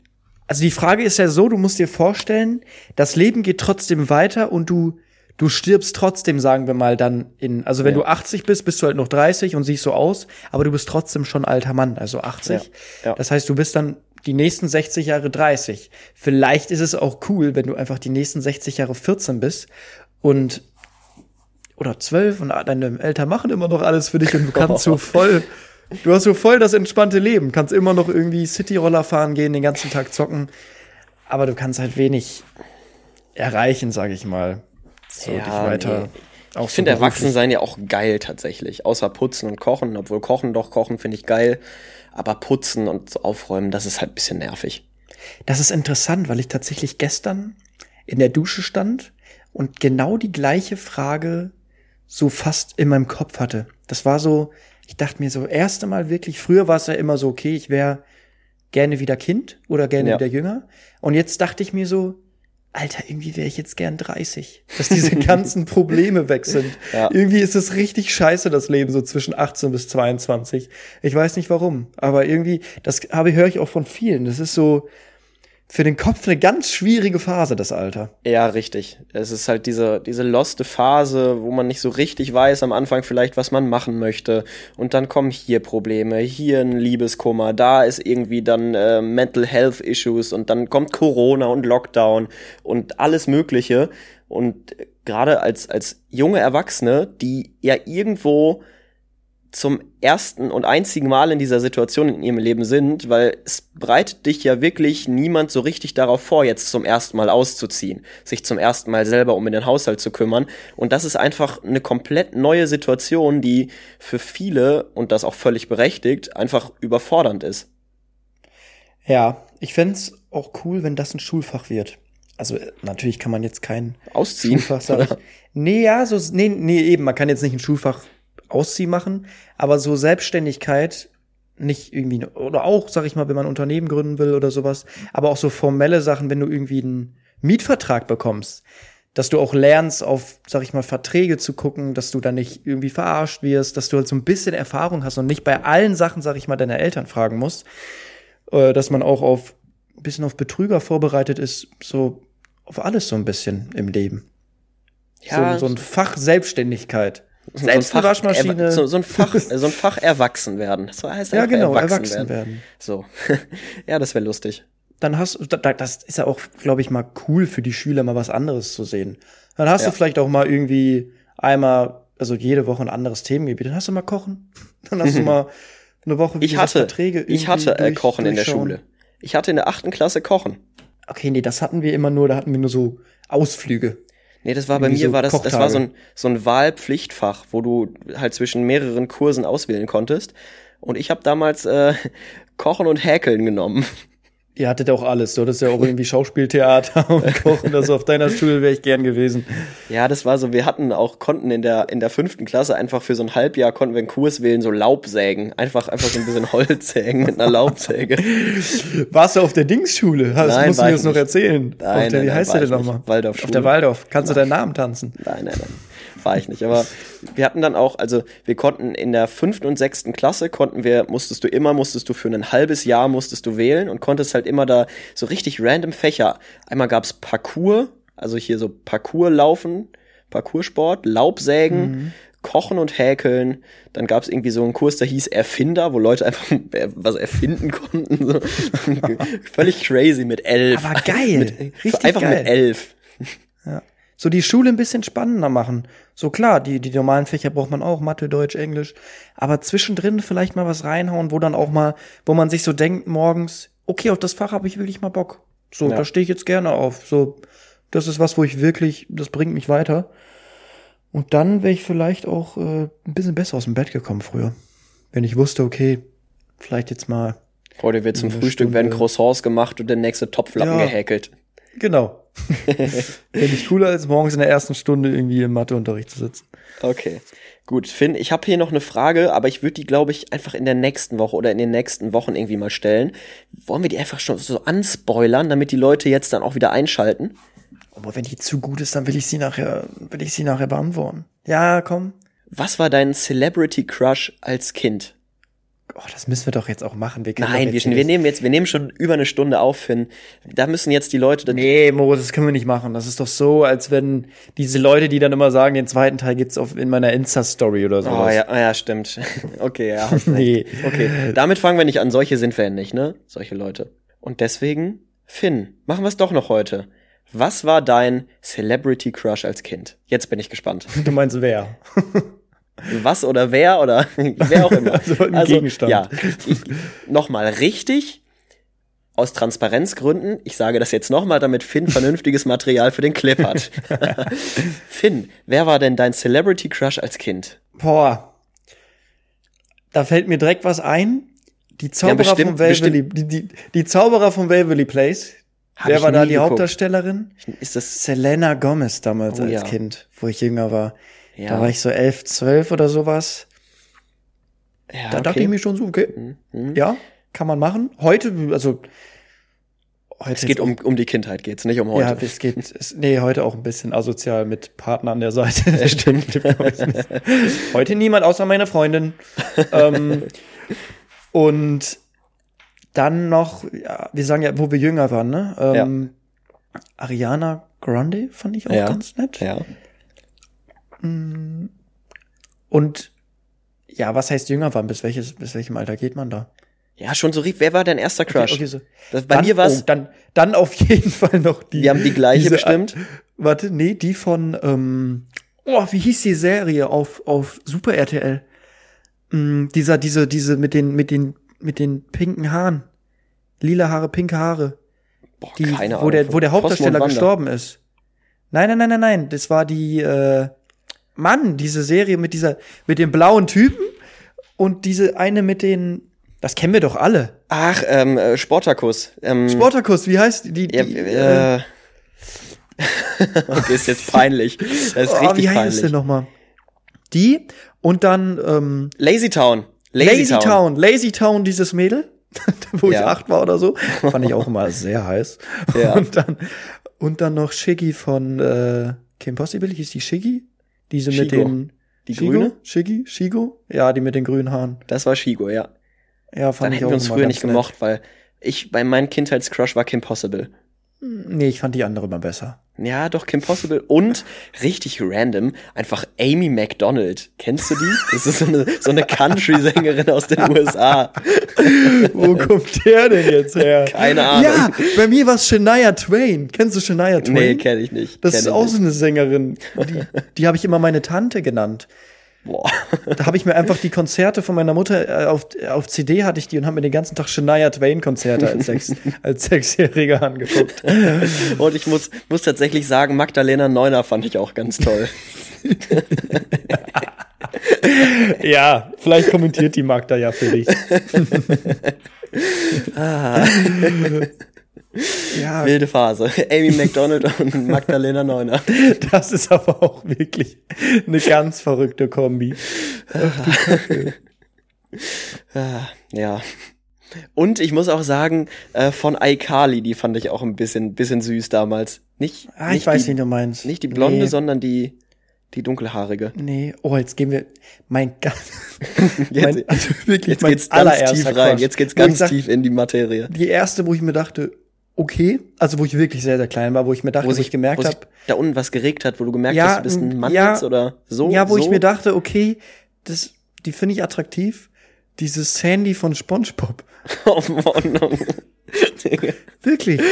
S1: Also die Frage ist ja so, du musst dir vorstellen, das Leben geht trotzdem weiter und du du stirbst trotzdem, sagen wir mal, dann in, also wenn
S2: Ja.
S1: du 80 bist, bist du halt noch 30 und siehst so aus, aber du bist trotzdem schon alter Mann, also 80.
S2: Ja, ja.
S1: Das heißt, du bist dann die nächsten 60 Jahre 30. Vielleicht ist es auch cool, wenn du einfach die nächsten 60 Jahre 14 bist und oder 12 und deine Eltern machen immer noch alles für dich und du kannst so voll Du hast so voll das entspannte Leben, kannst immer noch irgendwie Cityroller fahren gehen, den ganzen Tag zocken, aber du kannst halt wenig erreichen, sage ich mal. So dich weiter.
S2: nee. Ich finde. Erwachsensein ja auch geil tatsächlich. Außer Putzen und Kochen, obwohl Kochen doch Kochen finde ich geil. Aber Putzen und so Aufräumen, das ist halt ein bisschen nervig.
S1: Das ist interessant, weil ich tatsächlich gestern in der Dusche stand und genau die gleiche Frage so fast in meinem Kopf hatte. Das war so, ich dachte mir so, erste Mal wirklich, früher war es ja immer so, okay, ich wäre gerne wieder Kind oder gerne
S2: Ja.
S1: wieder jünger. Und jetzt dachte ich mir so, Alter, irgendwie wäre ich jetzt gern 30, dass diese ganzen Probleme weg sind.
S2: Ja.
S1: Irgendwie ist es richtig scheiße, das Leben so zwischen 18 bis 22. Ich weiß nicht warum, aber irgendwie, das habe höre ich auch von vielen. Das ist so für den Kopf eine ganz schwierige Phase, das Alter.
S2: Ja, richtig. Es ist halt diese, diese loste Phase, wo man nicht so richtig weiß am Anfang vielleicht, was man machen möchte. Und dann kommen hier Probleme, hier ein Liebeskummer, da ist irgendwie dann äh, Mental Health Issues und dann kommt Corona und Lockdown und alles Mögliche. Und äh, gerade als, als junge Erwachsene, die ja irgendwo zum ersten und einzigen Mal in dieser Situation in ihrem Leben sind, weil es bereitet dich ja wirklich niemand so richtig darauf vor, jetzt zum ersten Mal auszuziehen, sich zum ersten Mal selber um den Haushalt zu kümmern. Und das ist einfach eine komplett neue Situation, die für viele, und das auch völlig berechtigt, einfach überfordernd ist.
S1: Ja, ich fänd's auch cool, wenn das ein Schulfach wird. Also natürlich kann man jetzt kein
S2: Ausziehen.
S1: Schulfach sagen. nee, ja, so nee, nee, eben, man kann jetzt nicht ein Schulfach Ausziehen machen, aber so Selbstständigkeit nicht irgendwie oder auch, sag ich mal, wenn man ein Unternehmen gründen will oder sowas, aber auch so formelle Sachen, wenn du irgendwie einen Mietvertrag bekommst, dass du auch lernst, auf, sag ich mal, Verträge zu gucken, dass du da nicht irgendwie verarscht wirst, dass du halt so ein bisschen Erfahrung hast und nicht bei allen Sachen, sag ich mal, deine Eltern fragen musst, äh, dass man auch auf ein bisschen auf Betrüger vorbereitet ist, so auf alles so ein bisschen im Leben. Ja, so, so ein Fach Selbstständigkeit.
S2: Selbst so Waschmaschine. So, so, ein Fach, so ein Fach erwachsen werden. So heißt
S1: ja, genau, erwachsen, erwachsen werden. werden.
S2: So. ja, das wäre lustig.
S1: Dann hast du, das ist ja auch, glaube ich, mal cool für die Schüler, mal was anderes zu sehen. Dann hast ja. du vielleicht auch mal irgendwie einmal, also jede Woche ein anderes Themengebiet. Dann hast du mal Kochen. Dann hast du mal eine Woche
S2: wie ich hatte, Verträge. Ich hatte äh, Kochen in der Schule. Ich hatte in der achten Klasse Kochen.
S1: Okay, nee, das hatten wir immer nur, da hatten wir nur so Ausflüge.
S2: Nee, das war bei mir, so war das, Kochtage. das war so ein, so ein Wahlpflichtfach, wo du halt zwischen mehreren Kursen auswählen konntest. Und ich habe damals äh, Kochen und Häkeln genommen.
S1: Ihr hattet auch alles, so. Das ist ja auch irgendwie Schauspieltheater und Kochen. Das auf deiner Schule wäre ich gern gewesen.
S2: Ja, das war so. Wir hatten auch, konnten in der, in der fünften Klasse einfach für so ein Halbjahr konnten wir einen Kurs wählen, so Laubsägen. Einfach, einfach so ein bisschen Holz sägen mit einer Laubsäge.
S1: Warst du auf der Dingsschule? Das nein, musst du mir jetzt noch erzählen.
S2: Nein, auf
S1: der,
S2: nein,
S1: wie heißt der denn nochmal?
S2: Waldorf.
S1: Auf der Waldorf. Kannst du deinen Namen tanzen?
S2: Nein, nein, nein war ich nicht. Aber wir hatten dann auch, also wir konnten in der fünften und sechsten Klasse konnten wir, musstest du immer, musstest du für ein halbes Jahr musstest du wählen und konntest halt immer da so richtig random Fächer. Einmal gab's Parcours, also hier so Parcours laufen, Parcoursport, Laubsägen, mhm. Kochen und Häkeln. Dann gab es irgendwie so einen Kurs, der hieß Erfinder, wo Leute einfach was erfinden konnten. So. Völlig crazy mit elf.
S1: Aber geil.
S2: Mit,
S1: Richtig
S2: einfach
S1: geil.
S2: mit elf.
S1: So die Schule ein bisschen spannender machen. So klar, die, die normalen Fächer braucht man auch, Mathe, Deutsch, Englisch. Aber zwischendrin vielleicht mal was reinhauen, wo dann auch mal, wo man sich so denkt morgens, okay, auf das Fach habe ich wirklich mal Bock. So, ja. da stehe ich jetzt gerne auf. So, das ist was, wo ich wirklich, das bringt mich weiter. Und dann wäre ich vielleicht auch äh, ein bisschen besser aus dem Bett gekommen früher. Wenn ich wusste, okay, vielleicht jetzt mal.
S2: Heute wird zum Frühstück Stunde. werden Croissants gemacht und der nächste Topflappen ja. gehäkelt.
S1: Genau. Finde ich cooler, als morgens in der ersten Stunde irgendwie im Matheunterricht zu sitzen.
S2: Okay. Gut, Finn, ich habe hier noch eine Frage, aber ich würde die, glaube ich, einfach in der nächsten Woche oder in den nächsten Wochen irgendwie mal stellen. Wollen wir die einfach schon so anspoilern, damit die Leute jetzt dann auch wieder einschalten?
S1: Aber wenn die zu gut ist, dann will ich sie nachher, will ich sie nachher beantworten. Ja, komm.
S2: Was war dein Celebrity Crush als Kind?
S1: Oh, das müssen wir doch jetzt auch machen.
S2: Wir Nein, wir, wir, nehmen jetzt, wir nehmen schon über eine Stunde auf, Finn. Da müssen jetzt die Leute.
S1: Nee, Moritz, das können wir nicht machen. Das ist doch so, als wenn diese Leute, die dann immer sagen, den zweiten Teil gibt's auf, in meiner Insta-Story oder so.
S2: Oh ja, ah, ja, stimmt. Okay, ja. nee. Okay. Damit fangen wir nicht an. Solche sind wir ja nicht, ne? Solche Leute. Und deswegen, Finn, machen wir es doch noch heute. Was war dein Celebrity Crush als Kind? Jetzt bin ich gespannt.
S1: Du meinst wer?
S2: was oder wer oder wer auch immer.
S1: also, ein also Gegenstand.
S2: Ja, nochmal richtig aus Transparenzgründen, ich sage das jetzt nochmal, damit Finn vernünftiges Material für den Clip hat. Finn, wer war denn dein Celebrity Crush als Kind?
S1: Boah. Da fällt mir direkt was ein. Die Zauberer ja, bestimmt, vom Waverly, die, die, die Zauberer vom Waverly Place. Hab wer war da die geguckt. Hauptdarstellerin?
S2: Ist das
S1: Selena Gomez damals oh, als ja. Kind, wo ich jünger war. Ja. Da war ich so elf, zwölf oder sowas. Ja, da okay. dachte ich mir schon so, okay, mhm. mhm. ja, kann man machen. Heute, also
S2: heute es geht um, um die Kindheit, geht's nicht um heute.
S1: Ja, es geht, es, nee, heute auch ein bisschen asozial mit Partner an der Seite. Das stimmt. heute niemand außer meine Freundin. ähm, und dann noch, ja, wir sagen ja, wo wir jünger waren, ne? Ähm, ja. Ariana Grande fand ich auch ja. ganz nett.
S2: Ja.
S1: Mm. Und ja, was heißt jünger waren? Bis welches, bis welchem Alter geht man da?
S2: Ja, schon so rief. Wer war dein erster Crush? Okay, okay, so.
S1: das, bei dann, mir war's. Oh, dann, dann auf jeden Fall noch die.
S2: Wir haben die gleiche diese, bestimmt.
S1: Warte, nee, die von. Ähm, oh, wie hieß die Serie auf auf Super RTL? mh, dieser, diese, diese mit den, mit den, mit den pinken Haaren. Lila Haare, pinke Haare.
S2: Boah,
S1: Die,
S2: keine
S1: wo
S2: Ahnung.
S1: der, wo der
S2: Cosmo und
S1: Hauptdarsteller gestorben ist. Nein, nein, nein, nein, nein. Das war die, äh, Mann, diese Serie mit dieser, mit dem blauen Typen und diese eine mit den, das kennen wir doch alle.
S2: Ach, ähm, äh, Sportakus. Ähm,
S1: Sportakus, wie heißt die? die,
S2: Ja,
S1: äh,
S2: äh, okay, ist jetzt peinlich. Das ist
S1: oh,
S2: richtig
S1: wie heißt es
S2: peinlich.
S1: denn nochmal? Die und dann ähm,
S2: Lazy Town.
S1: Lazy, Town. Lazy Town, dieses Mädel, wo
S2: Ja.
S1: ich acht war oder so, fand ich auch immer sehr heiß.
S2: Ja.
S1: Und dann und dann noch Shiggy von äh, Kim Possible, hieß die Shiggy? Diese mit
S2: Shigo.
S1: den
S2: Die
S1: Shigo?
S2: grüne?
S1: Shiggy? Shigo? Ja, die mit den grünen Haaren.
S2: Das war Shigo, ja.
S1: Ja, fand
S2: Dann
S1: ich
S2: hätten
S1: auch
S2: wir uns früher nicht
S1: nett.
S2: gemocht, weil ich, bei meinem Kindheitscrush war Kim Possible.
S1: Nee, ich fand die andere immer besser.
S2: Ja, doch, Kim Possible und richtig random, einfach Amy McDonald. Kennst du die? Das ist so eine, so eine Country-Sängerin aus den USA.
S1: Wo kommt der denn jetzt her?
S2: Keine Ahnung.
S1: Ja, bei mir war es Shania Twain. Kennst du Shania Twain?
S2: Nee, kenne ich nicht.
S1: Das
S2: Kenn
S1: ist auch
S2: nicht.
S1: so eine Sängerin. Die, die habe ich immer meine Tante genannt.
S2: Boah.
S1: Da habe ich mir einfach die Konzerte von meiner Mutter äh, auf, auf CD hatte ich die und habe mir den ganzen Tag Shania Twain Konzerte als, Sechs, als Sechsjähriger angeguckt.
S2: Und ich muss, muss tatsächlich sagen, Magdalena Neuner fand ich auch ganz toll.
S1: ja, vielleicht kommentiert die Magda ja für dich. Ja,
S2: Wilde Phase. Amy McDonald und Magdalena Neuner.
S1: das ist aber auch wirklich eine ganz verrückte Kombi.
S2: Ah, Ja. Und ich muss auch sagen, äh, von iCarly, die fand ich auch ein bisschen, bisschen süß damals. Nicht,
S1: Ah,
S2: nicht
S1: ich weiß,
S2: die,
S1: wie du meinst.
S2: Nicht die blonde,
S1: nee.
S2: sondern die, die dunkelhaarige.
S1: Nee, oh, jetzt gehen wir, mein Gott.
S2: Jetzt,
S1: mein, also wirklich
S2: jetzt
S1: mein
S2: geht's ganz tief rein.
S1: Crush.
S2: Jetzt geht's ganz
S1: sag,
S2: tief in die Materie.
S1: Die erste, wo ich mir dachte, okay, also wo ich wirklich sehr, sehr klein war, wo ich mir dachte, wo, ich gemerkt
S2: wo sich
S1: habe,
S2: da unten was geregt hat, wo du gemerkt
S1: Ja,
S2: hast, du bist ein Mann
S1: ja,
S2: jetzt oder so.
S1: ja, wo
S2: so?
S1: ich mir dachte, okay, das, die finde ich attraktiv. Dieses Sandy von SpongeBob.
S2: Oh Mann.
S1: Wirklich.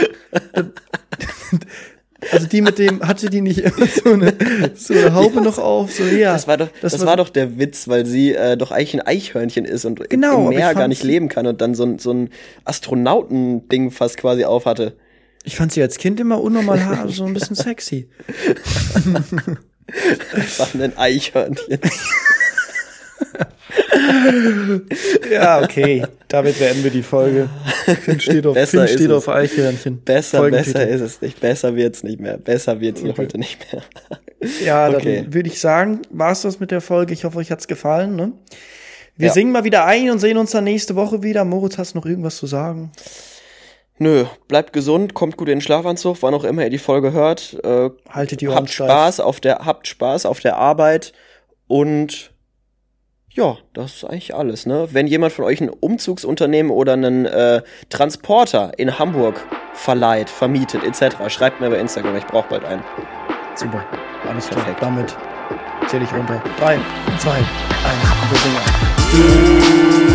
S1: also die mit dem, hatte die nicht immer so eine, so eine Haube noch auf? So, ja.
S2: Das war doch, das, war doch der Witz, weil sie äh, doch eigentlich ein Eichhörnchen ist und
S1: Genau,
S2: im Meer gar nicht leben kann und dann so ein, so ein Astronautending fast quasi auf hatte.
S1: Ich fand sie als Kind immer unnormal so ein bisschen sexy.
S2: Einfach ein Eichhörnchen.
S1: Ja, okay. Damit beenden wir die Folge. Finn steht auf,
S2: Besser
S1: Finn
S2: ist
S1: steht
S2: es.
S1: auf Eichhörnchen.
S2: Besser, besser ist es nicht. Besser wird's nicht mehr. Besser wird's hier
S1: Okay.
S2: heute nicht mehr.
S1: Ja, dann
S2: Okay.
S1: würde ich sagen, war's das mit der Folge. Ich hoffe, euch hat's gefallen. Ne? Wir
S2: Ja.
S1: singen mal wieder ein und sehen uns dann nächste Woche wieder. Moritz, hast du noch irgendwas zu sagen?
S2: Nö, bleibt gesund, kommt gut in den Schlafanzug, wann auch immer ihr die Folge hört. Äh,
S1: Haltet die Ohren
S2: habt
S1: steif.
S2: Spaß auf der, habt Spaß auf der Arbeit und ja, das ist eigentlich alles, ne? Wenn jemand von euch ein Umzugsunternehmen oder einen äh, Transporter in Hamburg verleiht, vermietet, etc., schreibt mir bei Instagram, ich brauche bald einen.
S1: Super. Alles klar.
S2: Perfekt.
S1: Damit zähle ich runter. Drei, zwei, eins. Und wir singen.